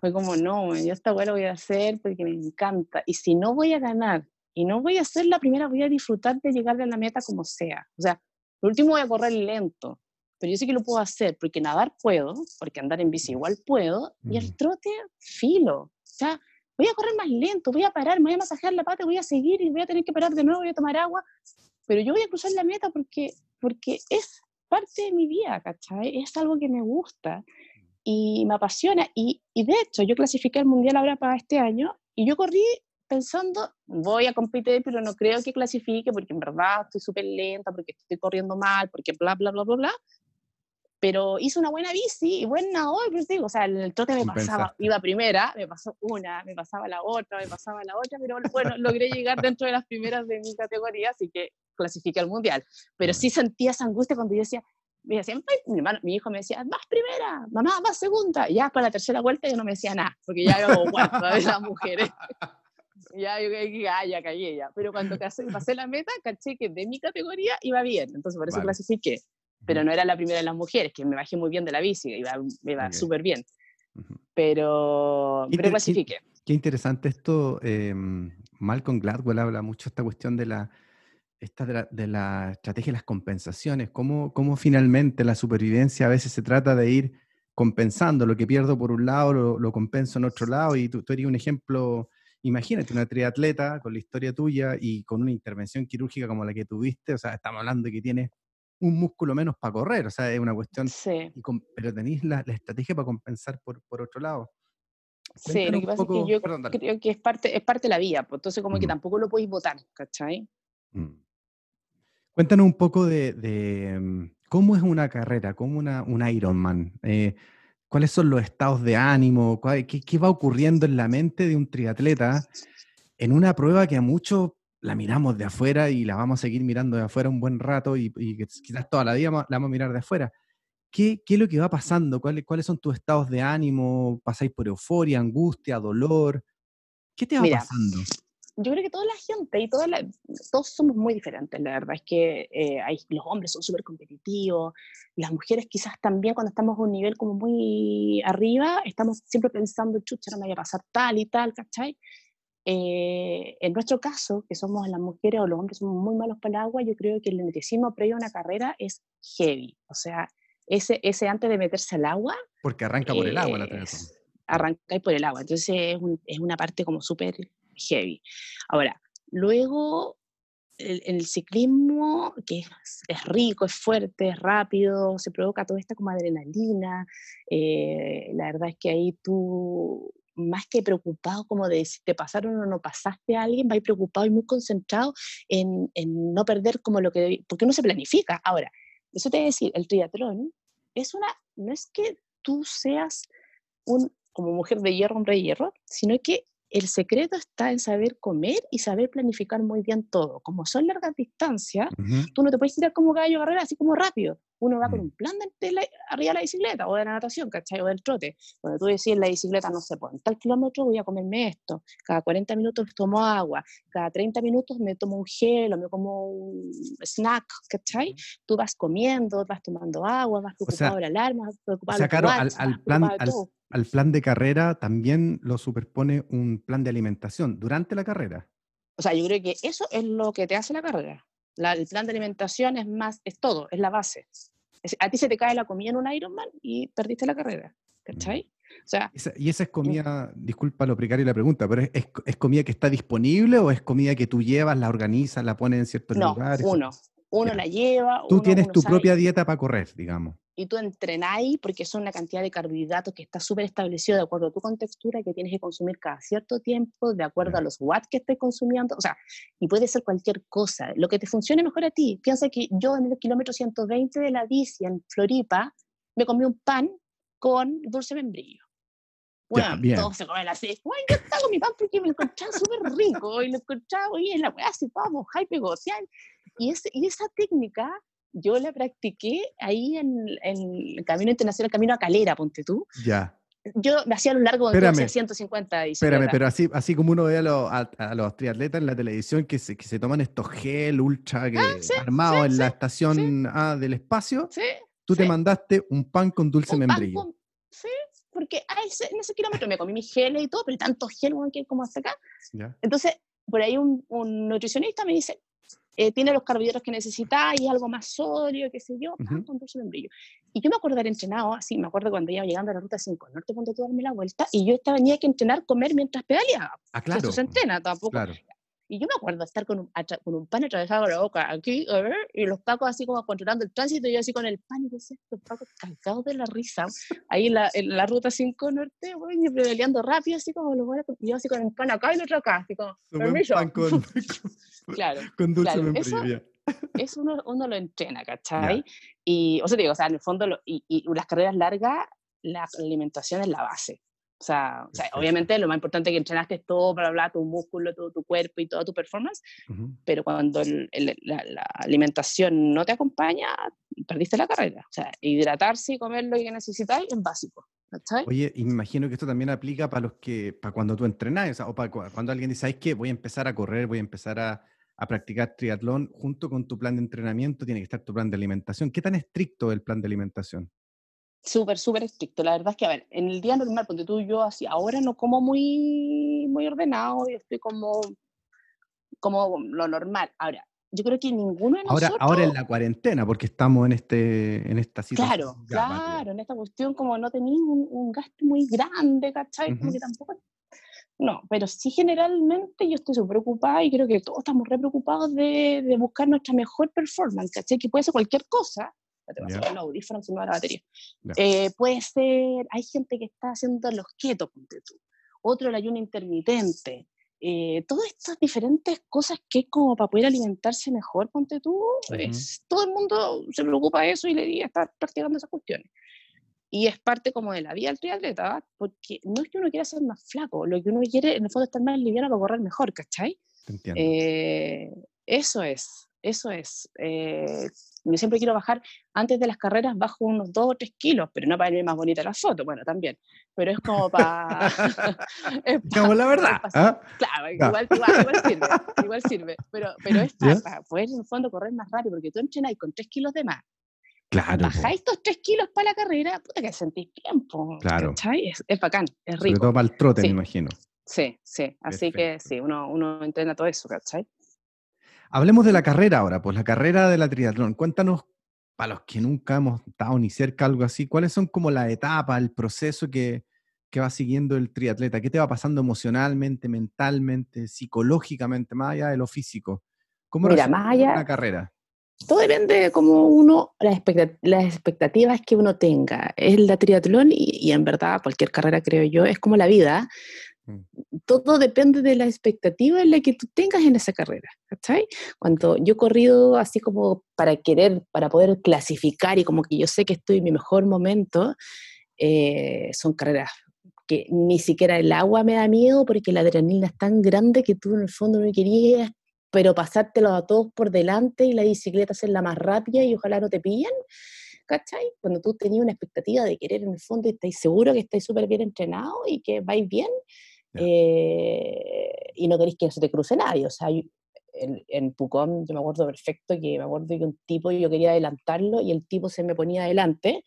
Fue como, no, yo esta hueá lo voy a hacer porque me encanta. Y si no voy a ganar y no voy a ser la primera, voy a disfrutar de llegar a la meta como sea. O sea, por último voy a correr lento, pero yo sé que lo puedo hacer porque nadar puedo, porque andar en bici igual puedo, y el trote, filo. Sea, voy a correr más lento, voy a parar, me voy a masajear la pata, voy a seguir y voy a tener que parar de nuevo, voy a tomar agua, pero yo voy a cruzar la meta porque, porque es parte de mi vida, ¿cachai? Es algo que me gusta y me apasiona. Y, y, de hecho, yo clasifiqué el Mundial ahora para este año y yo corrí pensando, voy a competir, pero no creo que clasifique porque en verdad estoy súper lenta, porque estoy corriendo mal, porque bla, bla, bla, bla, bla. Pero hice una buena bici y buena hoy, pues digo, o sea, el trote me pasaba, iba primera, me pasó una, me pasaba la otra, me pasaba la otra, pero bueno, logré llegar dentro de las primeras de mi categoría, así que clasifique al mundial. Pero sí sentía esa angustia cuando yo decía, me decía, mi, hermano, mi hijo me decía, vas primera, mamá, vas segunda. Y ya para la tercera vuelta yo no me decía nada, porque ya era como de las mujeres. ya yo ah, ya caí ya. Pero cuando pasé la meta, caché que de mi categoría iba bien, entonces por eso clasifiqué. Pero no era la primera de las mujeres, que me bajé muy bien de la bici, iba, me iba súper bien. Pero, pero clasifiqué. Qué, interesante esto. Eh, Malcolm Gladwell habla mucho esta cuestión de la esta de la, estrategia de las compensaciones, cómo, cómo, finalmente la supervivencia a veces se trata de ir compensando lo que pierdo por un lado, lo, lo compenso en otro lado, y tú, tú eres un ejemplo, imagínate una triatleta con la historia tuya y con una intervención quirúrgica como la que tuviste, o sea, estamos hablando de que tienes un músculo menos para correr, o sea, es una cuestión, sí. pero tenéis la, la, estrategia para compensar por, por otro lado. sí, lo que pasa es que yo creo que es parte, es parte de la vía, pues entonces como que tampoco lo podéis votar, ¿cachai? Mm. Cuéntanos un poco de, mm, cómo es una carrera, cómo una, un Ironman. Eh, ¿Cuáles son los estados de ánimo? Qué, va ocurriendo en la mente de un triatleta en una prueba que a muchos la miramos de afuera y la vamos a seguir mirando de afuera un buen rato y, quizás toda la vida la vamos a mirar de afuera? ¿Qué, es lo que va pasando? ¿Cuáles, ¿Cuáles son tus estados de ánimo? ¿Pasáis por euforia, angustia, dolor? ¿Qué te va pasando? yo creo que toda la gente y toda todos somos muy diferentes, la verdad es que eh, hay, los hombres son súper competitivos, las mujeres quizás también cuando estamos a un nivel como muy arriba, estamos siempre pensando, chucha, no me vaya a pasar tal y tal, ¿cachai? Eh, en nuestro caso, que somos las mujeres o los hombres somos muy malos para el agua, yo creo que el nerviosismo previo a una carrera es heavy, o sea, ese, ese antes de meterse al agua. Porque arranca por el agua la triatlón. Arranca por el agua, entonces es, es una parte como súper heavy. Ahora, luego el, el ciclismo, que es, rico, es fuerte, es rápido, se provoca toda esta como adrenalina. Eh, la verdad es que ahí tú, más que preocupado como de si te pasaron o no pasaste a alguien, vas preocupado y muy concentrado en, en no perder como lo que... Porque no se planifica. Ahora, eso te voy a decir, el triatlón es una... No es que tú seas un, como mujer de hierro, hombre de hierro, sino que el secreto está en saber comer y saber planificar muy bien todo. Como son largas distancias, tú no te puedes tirar como gallo carrera así como rápido. Uno va con mm. un plan de, arriba de la bicicleta o de la natación, ¿cachai? O del trote. Cuando tú decís la bicicleta, no sé, pues en tal kilómetro voy a comerme esto. Cada 40 minutos tomo agua. Cada 30 minutos me tomo un gel o me como un snack, ¿cachai? Tú vas comiendo, vas tomando agua, vas preocupado de la alarma, vas preocupado o sea, al, al, plan, al plan de carrera también lo superpone un plan de alimentación durante la carrera. O sea, yo creo que eso es lo que te hace la carrera. el plan de alimentación es más, es todo, es la base. A ti se te cae la comida en un Ironman y perdiste la carrera. ¿Cachai? O sea, y esa es comida, disculpa lo precario la pregunta, pero es, es, comida que está disponible o es comida que tú llevas, la organizas, la pones en ciertos no, lugares? Uno, uno la lleva. Tú tienes tu propia dieta para correr, digamos y tú entrenáis porque son una cantidad de carbohidratos que está súper establecido de acuerdo a tu contextura que tienes que consumir cada cierto tiempo, de acuerdo a los watts que estés consumiendo, o sea, y puede ser cualquier cosa, lo que te funcione mejor a ti. Piensa que yo en el kilómetro 120 de la bici en Floripa me comí un pan con dulce membrillo. Bueno, todos se comen así. Bueno, yo estaba con mi pan porque me lo encontraba súper rico y lo encontraba, oye, la weá así, vamos, hype, negociar. Y, ese, y esa técnica yo la practiqué ahí en, en, el Camino Internacional, Camino a Calera, ponte tú. Ya yo me hacía a lo largo de 150 Espérame, pero así, así como uno ve a, los triatletas en la televisión que se, que se toman estos gel ultra que, ah, armados en la estación A del espacio, tú te mandaste un pan con dulce membrillo. sí, porque en ese kilómetro me comí mis geles y todo, pero tanto gel como hasta acá. Entonces, por ahí un, un nutricionista me dice, eh, tiene los carbohidratos que necesita y algo más sodio, qué sé yo, con dulce membrillo. Y yo me acuerdo de haber entrenado, así, me acuerdo cuando iba llegando a la ruta 5 Norte, cuando tú darme la vuelta, y yo estaba, tenía que entrenar, comer mientras pedaleaba. Ah, claro. Eso se entrena tampoco. Claro. Y yo me acuerdo estar con un, con un pan atravesado la boca aquí, a ver, y los pacos así como controlando el tránsito, y yo así con el pan, y decía, los pacos cagados de la risa, ahí en la, en la ruta 5 norte, bueno, y pedaleando rápido, así como los buenos, y yo así con el pan acá y el otro acá, así como, permiso. Pan con, claro, con dulce claro, eso, eso uno, uno, lo entrena, ¿cachai? Y, o sea, digo, o sea, en el fondo, lo, y, y las carreras largas, la alimentación es la base. O sea, o sea, obviamente lo más importante es que entrenaste todo para hablar, tu músculo, todo tu cuerpo y toda tu performance, pero cuando la, alimentación no te acompaña, perdiste la carrera. O sea, hidratarse y comer lo que necesitáis es básico. Oye, y me imagino que esto también aplica para los que, para cuando tú entrenas, o, sea, o para cuando alguien dice, ¿sabes qué? Voy a empezar a correr, voy a empezar a, a practicar triatlón, junto con tu plan de entrenamiento tiene que estar tu plan de alimentación. ¿Qué tan estricto es el plan de alimentación? Súper, súper estricto. La verdad es que, a ver, en el día normal, porque tú yo así, ahora no como muy, muy ordenado y estoy como, como lo normal. Ahora, yo creo que ninguno de nosotros... Ahora, ahora en la cuarentena, porque estamos en, este, en esta situación. Claro, claro, en esta cuestión como no tenéis un, gasto muy grande, ¿cachai? Como que tampoco... No, pero sí generalmente yo estoy súper preocupada y creo que todos estamos re preocupados de, de buscar nuestra mejor performance, ¿cachai? Que puede ser cualquier cosa, te va a audífono, se me va la batería. Eh, puede ser, hay gente que está haciendo los quietos, ponte tú. Otro el ayuno intermitente. Eh, todas estas diferentes cosas que es como para poder alimentarse mejor, ponte tú, todo el mundo se preocupa de eso y le diría estar practicando esas cuestiones. Y es parte como de la vida del triatleta, porque no es que uno quiera ser más flaco, lo que uno quiere en el fondo es estar más liviano para correr mejor, ¿cachai? Eh, eso es, eso es. Eh, yo siempre quiero bajar, antes de las carreras bajo unos 2 o 3 kilos, pero no para verme más bonita la foto, bueno, también, pero es como para... Como la verdad. ¿ah? Claro, igual, igual, sirve, igual sirve, pero, pero es para, poder en el fondo correr más rápido, porque tú entrenáis con 3 kilos de más, Claro. Bajáis estos 3 kilos para la carrera, puta que sentís tiempo. Claro. Es, es, bacán, es rico. Sobre todo para el trote, me imagino. Sí, sí. Así que sí, uno, uno entrena todo eso, ¿cachai? Hablemos de la carrera ahora, pues la carrera de la triatlón. Cuéntanos, para los que nunca hemos estado ni cerca algo así, ¿cuáles son como la etapa, el proceso que, que va siguiendo el triatleta? ¿Qué te va pasando emocionalmente, mentalmente, psicológicamente, más allá de lo físico? ¿Cómo Mira, más allá, la carrera? Todo depende de cómo uno, las, expectativas que uno tenga. Es la triatlón y, y, en verdad cualquier carrera, creo yo, es como la vida. Mm. Todo depende de la expectativa en la que tú tengas en esa carrera, ¿cachai? Cuando yo he corrido así como para querer, para poder clasificar y como que yo sé que estoy en mi mejor momento, eh, son carreras que ni siquiera el agua me da miedo porque la adrenalina es tan grande que tú en el fondo no querías, pero pasártelo a todos por delante y la bicicleta la más rápida y ojalá no te pillen. ¿cachai? Cuando tú tenías una expectativa de querer en el fondo y estáis seguro que estáis súper bien entrenado y que vais bien, eh, y no queréis que se te cruce nadie. O sea, en, en, Pucón yo me acuerdo perfecto que me acuerdo que un tipo yo quería adelantarlo y el tipo se me ponía adelante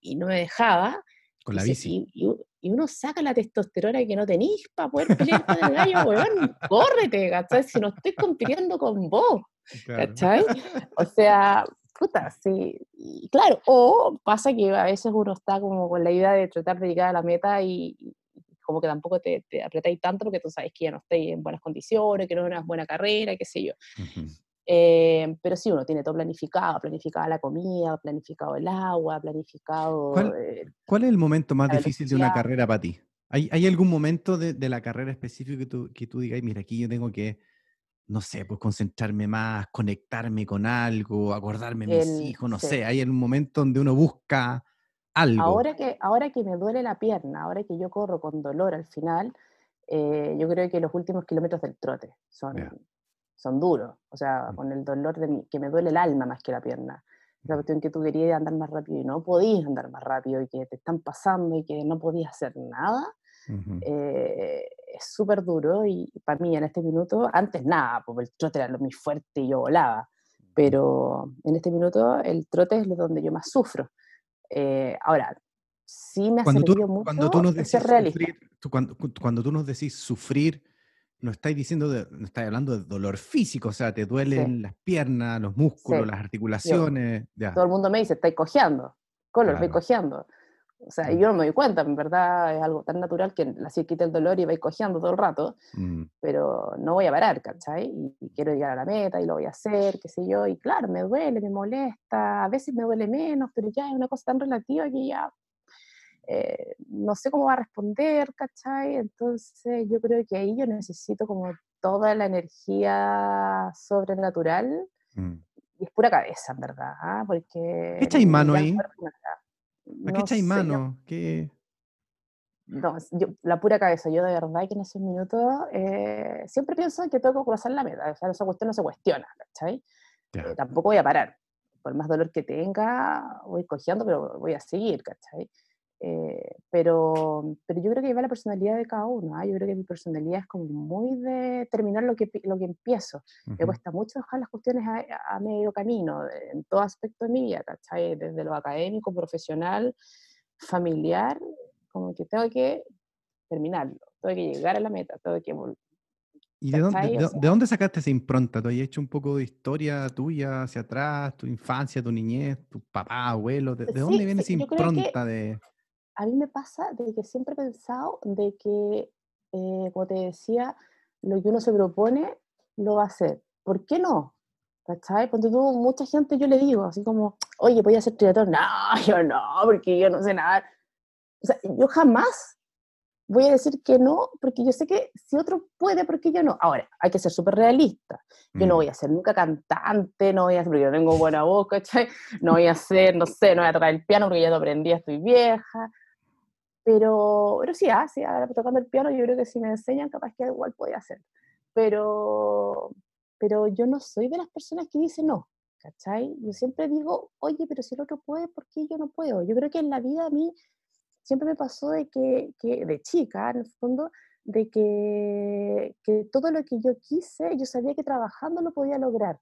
y, no me dejaba. Con la bici. Y, uno saca la testosterona que no tenéis para poder pelear con el gallo, weón, córrete, ¿cachai? Si no estoy compitiendo con vos, ¿cachai? O sea, puta, sí. Y claro, o pasa que a veces uno está como con la idea de tratar de llegar a la meta y, como que tampoco te, te, apretáis tanto porque tú sabes que ya no estáis en buenas condiciones, que no es una buena carrera, qué sé yo. Eh, pero sí, uno tiene todo planificado, planificada la comida, planificado el agua, planificado... ¿Cuál, eh, ¿cuál es el momento más difícil de una carrera para ti? ¿Hay, ¿Hay, algún momento de, de, la carrera específico que tú, que tú digas, mira, aquí yo tengo que, no sé, pues concentrarme más, conectarme con algo, acordarme de mis hijos, no sé, hay un momento donde uno busca algo. Ahora que, ahora que me duele la pierna, ahora que yo corro con dolor al final, eh, yo creo que los últimos kilómetros del trote son, son duros. O sea, mm. con el dolor de mi, que me duele el alma más que la pierna. La mm. cuestión que tú querías andar más rápido y no podías andar más rápido y que te están pasando y que no podías hacer nada, eh, es súper duro y para mí en este minuto, antes nada, porque el trote era lo muy fuerte y yo volaba, pero en este minuto el trote es lo donde yo más sufro. Eh, ahora, sí me ha cuando servido tú, mucho cuando tú nos decís sufrir, cuando, cuando, tú nos decís sufrir, no estáis diciendo, de, no estáis hablando de dolor físico, o sea, te duelen las piernas, los músculos, las articulaciones. Todo el mundo me dice, estáis cojeando, color, claro. estoy cojeando. O sea, yo no me doy cuenta, en verdad es algo tan natural que así quita el dolor y vais cojeando todo el rato, mm. pero no voy a parar, ¿cachai? Y, quiero llegar a la meta y lo voy a hacer, qué sé yo, y claro, me duele, me molesta, a veces me duele menos, pero ya es una cosa tan relativa que ya eh, no sé cómo va a responder, ¿cachai? Entonces yo creo que ahí yo necesito como toda la energía sobrenatural mm. y es pura cabeza, en verdad, ¿ah? porque... ¿Qué echáis mano ahí? ¿A qué echáis mano? No, la pura cabeza, yo de verdad que en esos minutos eh, siempre pienso que tengo que cruzar la meta, o sea, esa cuestión no se cuestiona, ¿cachai? Eh, tampoco voy a parar, por más dolor que tenga, voy cojeando, pero voy a seguir, ¿cachai? Eh, pero, pero yo creo que va la personalidad de cada uno. ¿ah? Yo creo que mi personalidad es como muy de terminar lo que, lo que empiezo. Me cuesta mucho dejar las cuestiones a, medio camino, en todo aspecto de mi vida, ¿cachai? Desde lo académico, profesional, familiar, como que tengo que terminarlo, tengo que llegar a la meta, tengo que ¿Y de dónde, de, dónde, sacaste esa impronta? ¿Tú has hecho un poco de historia tuya hacia atrás, tu infancia, tu niñez, tu papá, abuelo? ¿De, dónde viene esa impronta de...? A mí me pasa de que siempre he pensado de que, eh, como te decía, lo que uno se propone lo va a hacer. ¿Por qué no? ¿Cachai? Cuando tú, mucha gente yo le digo, así como, oye, voy a hacer triatlón. No, yo no, porque yo no sé nada. O sea, yo jamás voy a decir que no, porque yo sé que si otro puede, ¿por qué yo no? Ahora, hay que ser súper realista. Yo no mm. voy a ser nunca cantante, no voy a ser, porque yo tengo buena voz, ¿cachai? No voy a ser, no sé, no voy a tocar el piano porque ya lo aprendí, estoy vieja. Pero, pero sí, ah, sí, ahora tocando el piano yo creo que si me enseñan capaz que igual podría hacer. Pero, pero yo no soy de las personas que dicen no, ¿cachai? Yo siempre digo, oye, pero si el otro puede, ¿por qué yo no puedo? Yo creo que en la vida a mí siempre me pasó de que, que de chica, en el fondo, de que, que, todo lo que yo quise, yo sabía que trabajando lo podía lograr.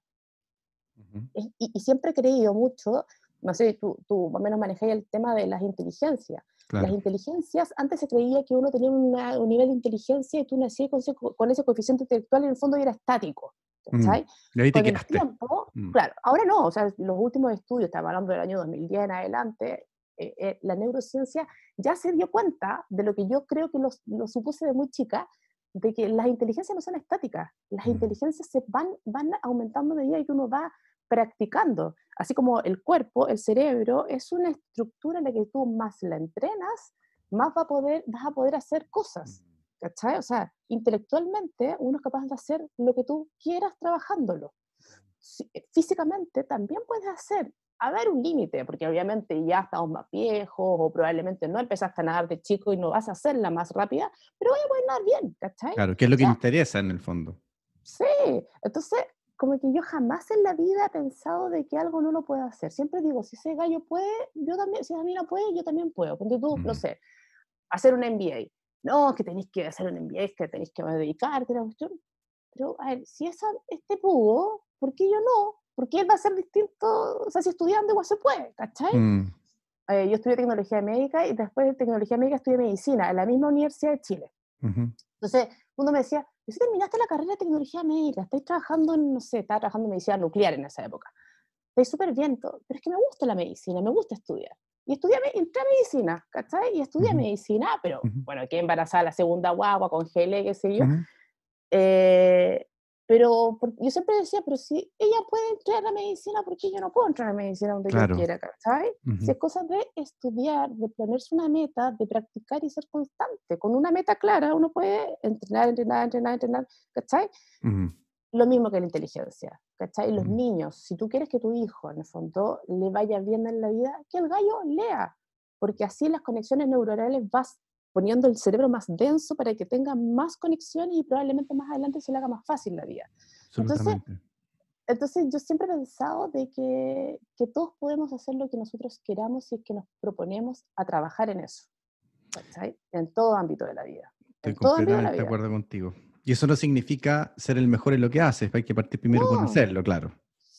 y, y, siempre he creído mucho, no sé, tú, tú más o menos manejáis el tema de las inteligencias. Las inteligencias, antes se creía que uno tenía un nivel de inteligencia y tú nacías con ese, con ese coeficiente intelectual y en el fondo era estático. Mm, ¿sabes? Mm. con el tiempo, mm. claro, ahora no, o sea, los últimos estudios, estamos hablando del año 2010 en adelante, eh, eh, la neurociencia ya se dio cuenta de lo que yo creo que lo, supuse de muy chica, de que las inteligencias no son estáticas, las inteligencias se van, van aumentando a medida que uno va practicando. Así como el cuerpo, el cerebro, es una estructura en la que tú más la entrenas, más va a poder, vas a poder hacer cosas. Mm. ¿Cachai? O sea, intelectualmente uno es capaz de hacer lo que tú quieras trabajándolo. Eh, físicamente también puedes hacer. A ver un límite, porque obviamente ya estamos más viejos o probablemente no empezaste a nadar de chico y no vas a hacerla más rápida, pero voy a poder nadar bien, ¿cachai? Claro, que es lo que interesa en el fondo. Sí, entonces como que yo jamás en la vida he pensado de que algo no lo puedo hacer. Siempre digo, si ese gallo puede, yo también, si a mí no puede, yo también puedo. Porque tú, no sé, hacer un MBA. No, que tenéis que hacer un MBA, que tenéis que dedicarte a la cuestión. Pero, a ver, si esa, este pudo, ¿por qué yo no? ¿Por qué él va a ser distinto? O sea, si estudiando igual se puede, ¿cachai? Mm. Eh, yo estudié tecnología médica y después de tecnología médica estudié medicina en la misma Universidad de Chile. Entonces, uno me decía, y si terminaste la carrera de tecnología médica, estoy trabajando en, no sé, estaba trabajando en medicina nuclear en esa época. Estoy súper bien, pero es que me gusta la medicina, me gusta estudiar. Y estudié, entré a medicina, ¿cachai? Y estudié medicina, pero bueno, quedé embarazada la segunda guagua, congelé, qué sé yo. eh, pero yo siempre decía, pero si ella puede entrar a la medicina, ¿por qué yo no puedo entrar a la medicina donde yo quiera? ¿Sabes? Si es cosa de estudiar, de ponerse una meta, de practicar y ser constante. Con una meta clara uno puede entrenar, entrenar, entrenar, entrenar, ¿cachai? Lo mismo que la inteligencia, ¿cachai? Los niños, si tú quieres que tu hijo, en el fondo, le vaya bien en la vida, que el gallo lea, porque así las conexiones neuronales vas poniendo el cerebro más denso para que tenga más conexiones y probablemente más adelante se le haga más fácil la vida. Entonces, entonces yo siempre he pensado de que, que, todos podemos hacer lo que nosotros queramos si es que nos proponemos a trabajar en eso. En todo ámbito de la vida. Estoy completamente de, acuerdo contigo. Y eso no significa ser el mejor en lo que haces, hay que partir primero con hacerlo, claro.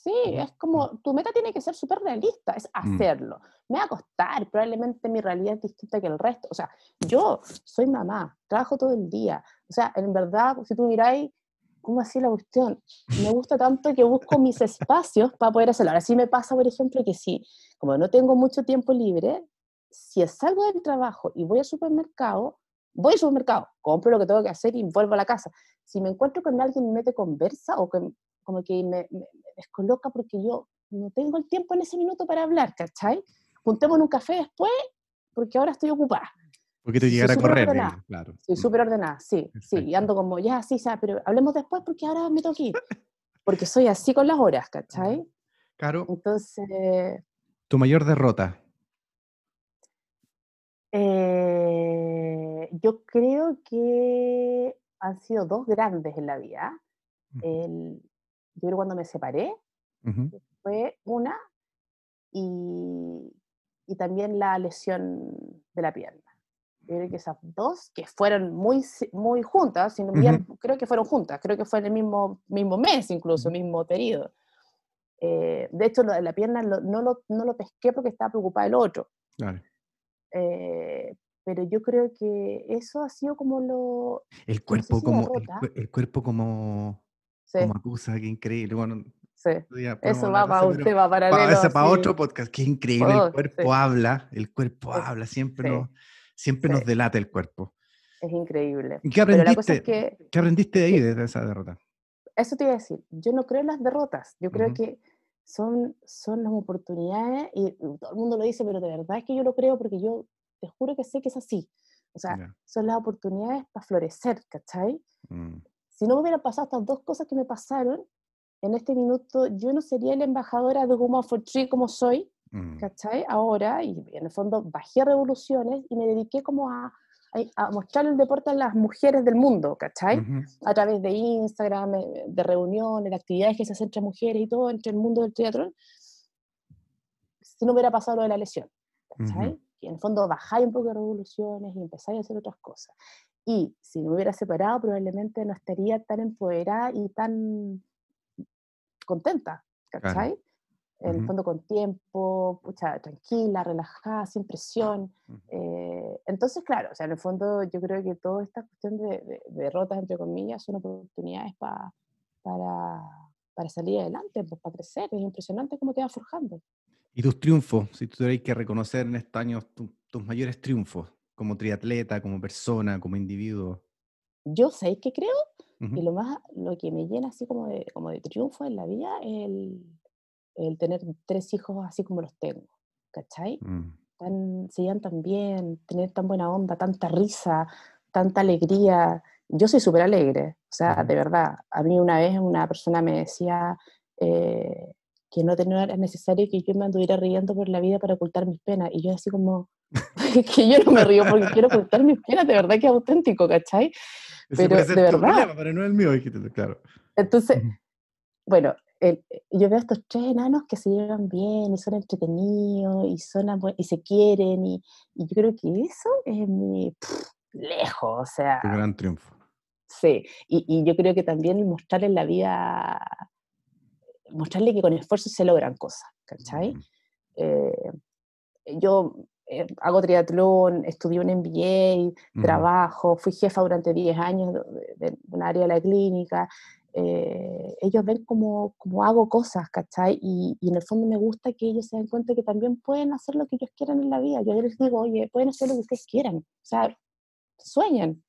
Sí, es como, tu meta tiene que ser súper realista, es mm. hacerlo. Me va a costar, probablemente mi realidad es distinta que el resto. O sea, yo soy mamá, trabajo todo el día. O sea, en verdad, si tú miráis, ¿cómo así la cuestión? Me gusta tanto que busco mis espacios para poder hacerlo. Ahora sí me pasa, por ejemplo, que sí, como no tengo mucho tiempo libre, si salgo del trabajo y voy al supermercado, voy al supermercado, compro lo que tengo que hacer y vuelvo a la casa. Si me encuentro con alguien y me te conversa o que como que me, descoloca porque yo no tengo el tiempo en ese minuto para hablar, ¿cachai? Juntemos un café después porque ahora estoy ocupada. Porque te llegará a correr, claro. Soy mm. súper ordenada, sí, sí, y ando como, ya, sí, ya, pero hablemos después porque ahora me tengo que ir. Porque soy así con las horas, ¿cachai? Claro. Entonces... ¿Tu mayor derrota? Eh, yo creo que han sido dos grandes en la vida. El, yo creo cuando me separé, fue una, y, y, también la lesión de la pierna. Yo creo que esas dos, que fueron muy, muy juntas, creo que fueron juntas, creo que fue en el mismo, mismo mes incluso, mismo periodo. Eh, de hecho, lo de la pierna no, lo, no lo pesqué porque estaba preocupado el otro. Eh, pero yo creo que eso ha sido como lo... El cuerpo, como, el, cuerpo como como acusa, qué increíble. Bueno, sí. Eso va para tema paralelo. Para, para otro podcast, qué increíble. el oh, cuerpo habla, el cuerpo habla, siempre, nos, siempre nos delata el cuerpo. Es increíble. ¿Y qué aprendiste, ¿qué aprendiste de ahí, de esa derrota? Eso te iba a decir. Yo no creo en las derrotas. Yo creo que son, son las oportunidades, y todo el mundo lo dice, pero de verdad es que yo lo creo porque yo te juro que sé que es así. O sea, son las oportunidades para florecer, ¿cachai? Mm si no me hubieran pasado estas dos cosas que me pasaron, en este minuto yo no sería la embajadora de Woman for Tree como soy, mm. ¿cachai? Ahora, y en el fondo bajé revoluciones y me dediqué como a, a, mostrar el deporte a las mujeres del mundo, ¿cachai? A través de Instagram, eh, de reuniones, de actividades que se hacen entre mujeres y todo, entre el mundo del teatro, si no hubiera pasado lo de la lesión, ¿cachai? Y en el fondo bajáis un poco de revoluciones y empezáis a hacer otras cosas. Y si me hubiera separado, probablemente no estaría tan empoderada y tan contenta, ¿cachai? En el fondo con tiempo, pucha, tranquila, relajada, sin presión. Eh, entonces, claro, o sea, en el fondo yo creo que toda esta cuestión de, derrotas, entre comillas, son oportunidades para, para salir adelante, pues, para crecer. Es impresionante cómo te va forjando. ¿Y tus triunfos? Si tú tuvieras que reconocer en estos años tus mayores triunfos, como triatleta, como persona, como individuo? Yo sé que creo, y lo más, lo que me llena así como de, como de triunfo en la vida es el, el tener tres hijos así como los tengo, ¿cachai? Mm. Tan, se llevan tan bien, tener tan buena onda, tanta risa, tanta alegría. Yo soy súper alegre, o sea, de verdad. A mí una vez una persona me decía eh, que no, no era necesario que yo me anduviera riendo por la vida para ocultar mis penas. Y yo así como, que yo no me río porque quiero contar mis penas, de verdad que es auténtico, ¿cachai? Pero de verdad. pero no el mío, claro. Entonces, bueno, yo veo a estos tres enanos que se llevan bien y son entretenidos y, son, y se quieren y, yo creo que eso es mi lejos, o sea. Un gran triunfo. Sí, y, y, yo creo que también mostrarle la vida, mostrarle que con esfuerzo se logran cosas, ¿cachai? eh, yo eh, hago triatlón, estudié un MBA, trabajo, fui jefa durante 10 años de, un área de la clínica. Eh, ellos ven cómo, cómo, hago cosas, ¿cachai? Y, y, en el fondo me gusta que ellos se den cuenta que también pueden hacer lo que ellos quieran en la vida. Yo les digo, oye, pueden hacer lo que ustedes quieran. O sea, sueñen.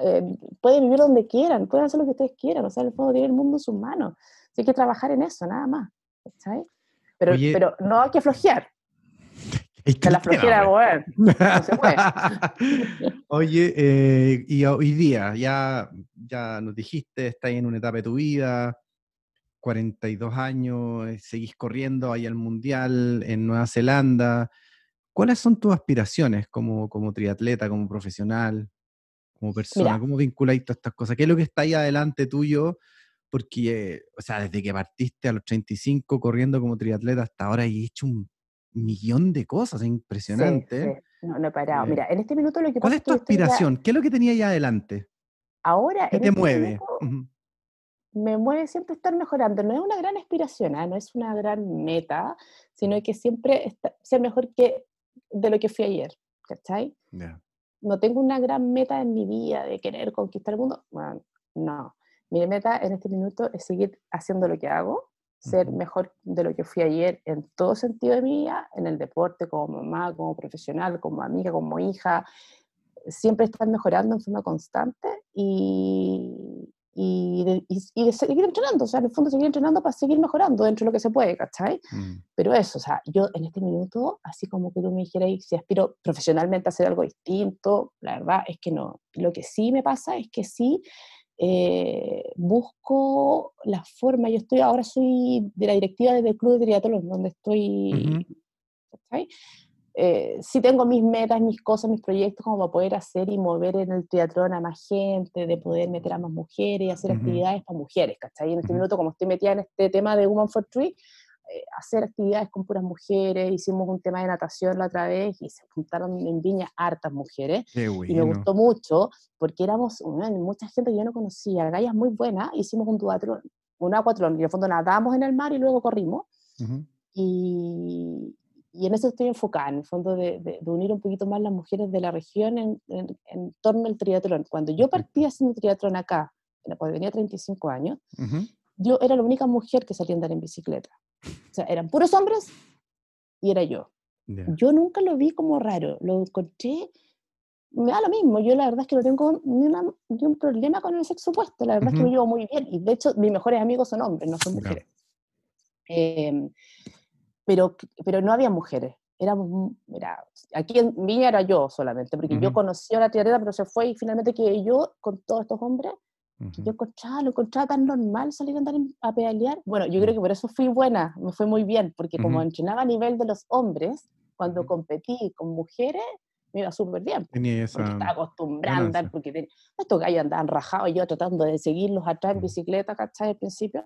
Eh, pueden vivir donde quieran, pueden hacer lo que ustedes quieran. O sea, el fondo tiene el mundo en sus manos. Hay que trabajar en eso, nada más. ¿cachai? Pero, pero no hay que flojear. Que la flojera, Oye, eh, y hoy día, ya, ya nos dijiste, estás en una etapa de tu vida, 42 años, eh, seguís corriendo ahí al Mundial en Nueva Zelanda. ¿cuáles son tus aspiraciones como, como triatleta, como profesional, como persona? ¿Cómo vinculáis todas estas cosas? ¿Qué es lo que está ahí adelante tuyo? Porque, o sea, desde que partiste a los 35 corriendo como triatleta hasta ahora, he hecho un millón de cosas, impresionante. No, no he parado. Mira, en este minuto lo que ¿Cuál es tu aspiración? ¿Qué es lo que tenía ahí adelante? Ahora, ¿Qué te este mueve? me mueve siempre estar mejorando. No es una gran aspiración, ¿ah? no es una gran meta, sino que siempre ser mejor que de lo que fui ayer. ¿Cachai? No tengo una gran meta en mi vida de querer conquistar el mundo. Bueno, no. Mi meta en este minuto es seguir haciendo lo que hago, ser mejor de lo que fui ayer en todo sentido de mi vida, en el deporte, como mamá, como profesional, como amiga, como hija, siempre estar mejorando en forma constante y, y de, y, de, seguir entrenando, o sea, en el fondo seguir entrenando para seguir mejorando dentro de lo que se puede, ¿cachai? Mm. Pero eso, o sea, yo en este minuto, así como que tú me dijeras si aspiro profesionalmente a hacer algo distinto, la verdad es que no. Lo que sí me pasa es que sí eh, busco la forma, yo estoy, ahora soy de la directiva del Club de Triatlón, donde estoy, ¿cachai? Eh, sí tengo mis metas, mis cosas, mis proyectos como para poder hacer y mover en el teatrón a más gente, de poder meter a más mujeres y hacer actividades para mujeres, ¿cachai? En este minuto, como estoy metida en este tema de Woman for Tree, hacer actividades con puras mujeres, hicimos un tema de natación la otra vez y se juntaron en Viña hartas mujeres y me gustó mucho porque éramos mucha gente que yo no conocía, gallas muy buenas, hicimos un duatrón, un acuatrón y en el fondo nadamos en el mar y luego corrimos y, y en eso estoy enfocada, en el fondo de, unir un poquito más las mujeres de la región en, en, torno al triatlón. Cuando yo partí haciendo triatlón acá, cuando tenía 35 años, yo era la única mujer que salía a andar en bicicleta. O sea, eran puros hombres y era yo. Yo nunca lo vi como raro, lo encontré, me da lo mismo, yo la verdad es que no tengo ni, un problema con el sexo opuesto, la verdad es que me llevo muy bien, y de hecho mis mejores amigos son hombres, no son mujeres. Eh, pero, pero no había mujeres. Éramos, mira, aquí en Viña era yo solamente, porque yo conocí a la triatleta, pero se fue y finalmente que yo con todos estos hombres, yo encontraba, lo encontraba tan normal salir a andar a pedalear. Bueno, yo creo que por eso fui buena, me fue muy bien, porque como entrenaba a nivel de los hombres, cuando competí con mujeres, me iba súper bien. Tenía esa estaba acostumbrada a andar, porque estos gallos andaban rajados y yo tratando de seguirlos atrás en bicicleta, ¿cachai? Al principio.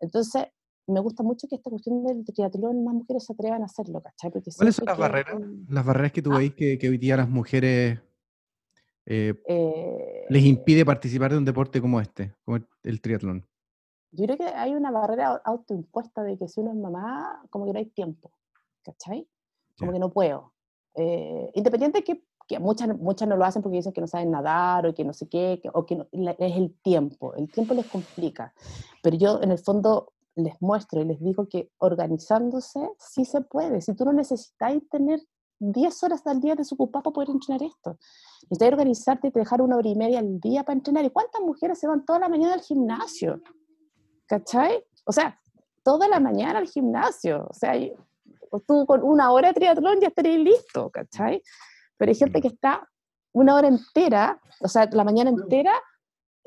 Entonces, me gusta mucho que esta cuestión del triatlón más mujeres se atrevan a hacerlo, ¿cachai? ¿Cuáles son las barreras? Las barreras que tú ah. veis que, que, hoy día las mujeres eh, les eh, impide participar de un deporte como este, como el, triatlón. Yo creo que hay una barrera autoimpuesta de que si uno es mamá, como que no hay tiempo, ¿cachai? Como que no puedo. Eh, independiente que, que, muchas, muchas no lo hacen porque dicen que no saben nadar o que no sé qué, o que es el tiempo, el tiempo les complica. Pero yo en el fondo les muestro y les digo que organizándose sí se puede. Si tú no necesitas tener 10 horas al día desocupado para poder entrenar esto. Necesitas organizarte y te dejar una hora y media al día para entrenar. ¿Y cuántas mujeres se van toda la mañana al gimnasio? ¿Cachai? O sea, toda la mañana al gimnasio. O sea, tú con una hora de triatlón ya estarías listo, ¿cachai? Pero hay gente que está una hora entera, o sea, la mañana entera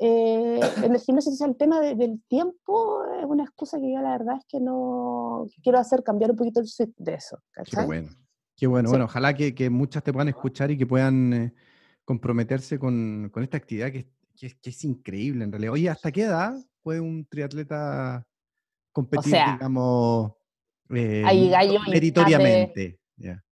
eh, en el gimnasio el tema del tiempo es una excusa que yo la verdad es que no quiero hacer cambiar un poquito el switch de eso. Qué bueno. Qué bueno. Bueno, ojalá que, que, muchas te puedan escuchar y que puedan eh, comprometerse con, con, esta actividad que, que, es increíble en realidad. Oye, ¿hasta qué edad puede un triatleta competir, digamos, eh, meritoriamente?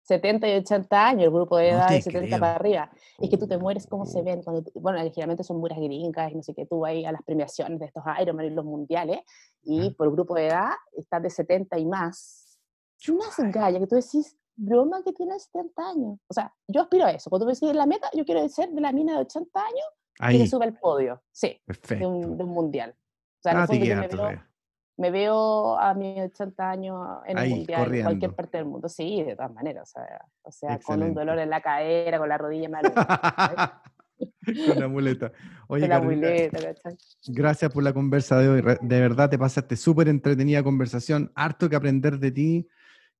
70 y 80 años, el grupo de edad de 70 para arriba. Es que tú te mueres como se ven. Cuando bueno, generalmente son muras gringas y no sé qué, tú vas a las premiaciones de estos Ironman y los mundiales, y por grupo de edad estás de 70 y más. Y una galla que tú decís, broma que tiene 70 años. O sea, yo aspiro a eso. Cuando tú decís la meta, yo quiero ser de la mina de 80 años Ahí. que sube al podio. Sí, de un, de un, mundial. O sea, ah, me veo a mis 80 años en el mundial, en cualquier parte del mundo. Sí, de todas maneras. O sea, con un dolor en la cadera, con la rodilla mal. con la muleta. Oye, la muleta, gracias por la conversa de hoy. De verdad te pasaste súper entretenida conversación. Harto que aprender de ti.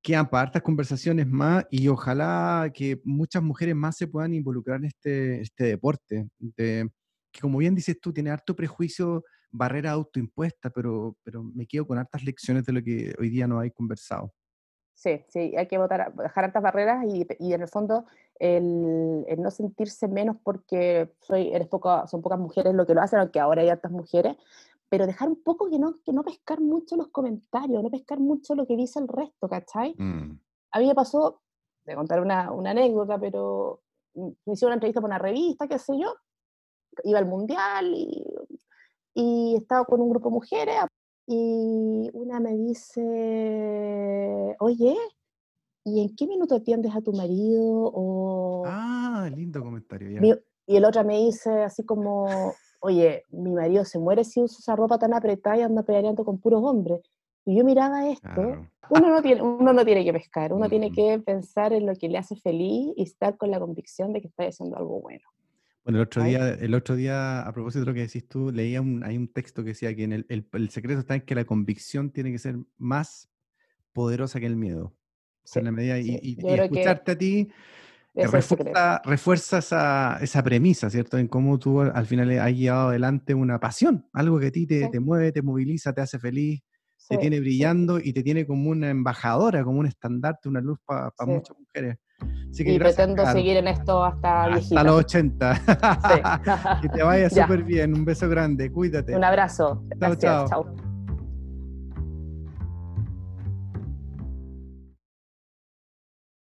Quedan para hartas conversaciones más y ojalá que muchas mujeres más se puedan involucrar en este, este deporte. De, que como bien dices tú, tiene harto prejuicio barrera autoimpuesta, pero, pero me quedo con hartas lecciones de lo que hoy día nos hay conversado. sí, sí, hay que votar, dejar altas barreras y, y en el fondo el, no sentirse menos porque soy, poca, son pocas mujeres lo que lo hacen, aunque ahora hay altas mujeres, pero dejar un poco que no, que no pescar mucho los comentarios, no pescar mucho lo que dice el resto, ¿cachai? Mm. A mí me pasó, de contar una, una anécdota, pero me hicieron una entrevista por una revista, qué sé yo, iba al mundial y, y estaba con un grupo de mujeres y una me dice, oye, ¿y en qué minuto atiendes a tu marido? O, ah, lindo comentario. y el otro me dice así como, oye, mi marido se muere si usa esa ropa tan apretada y anda peleando con puros hombres. Y yo miraba esto, uno, no tiene, uno no tiene que pescar, uno tiene que pensar en lo que le hace feliz y estar con la convicción de que está haciendo algo bueno. Bueno, el otro, día, el otro día, a propósito de lo que decís tú, leía un, hay un texto que decía que en el, el, secreto está en que la convicción tiene que ser más poderosa que el miedo. en la medida, y, escucharte a ti refuerza, refuerza esa, esa, premisa, ¿cierto? En cómo tú al final has llevado adelante una pasión, algo que a ti te, te mueve, te moviliza, te hace feliz, te tiene brillando y te tiene como una embajadora, como un estandarte, una luz para muchas mujeres. y pretendo seguir en esto hasta Hasta los 80. que te vaya súper bien. Un beso grande. Cuídate. Un abrazo. Chao, chao. chao.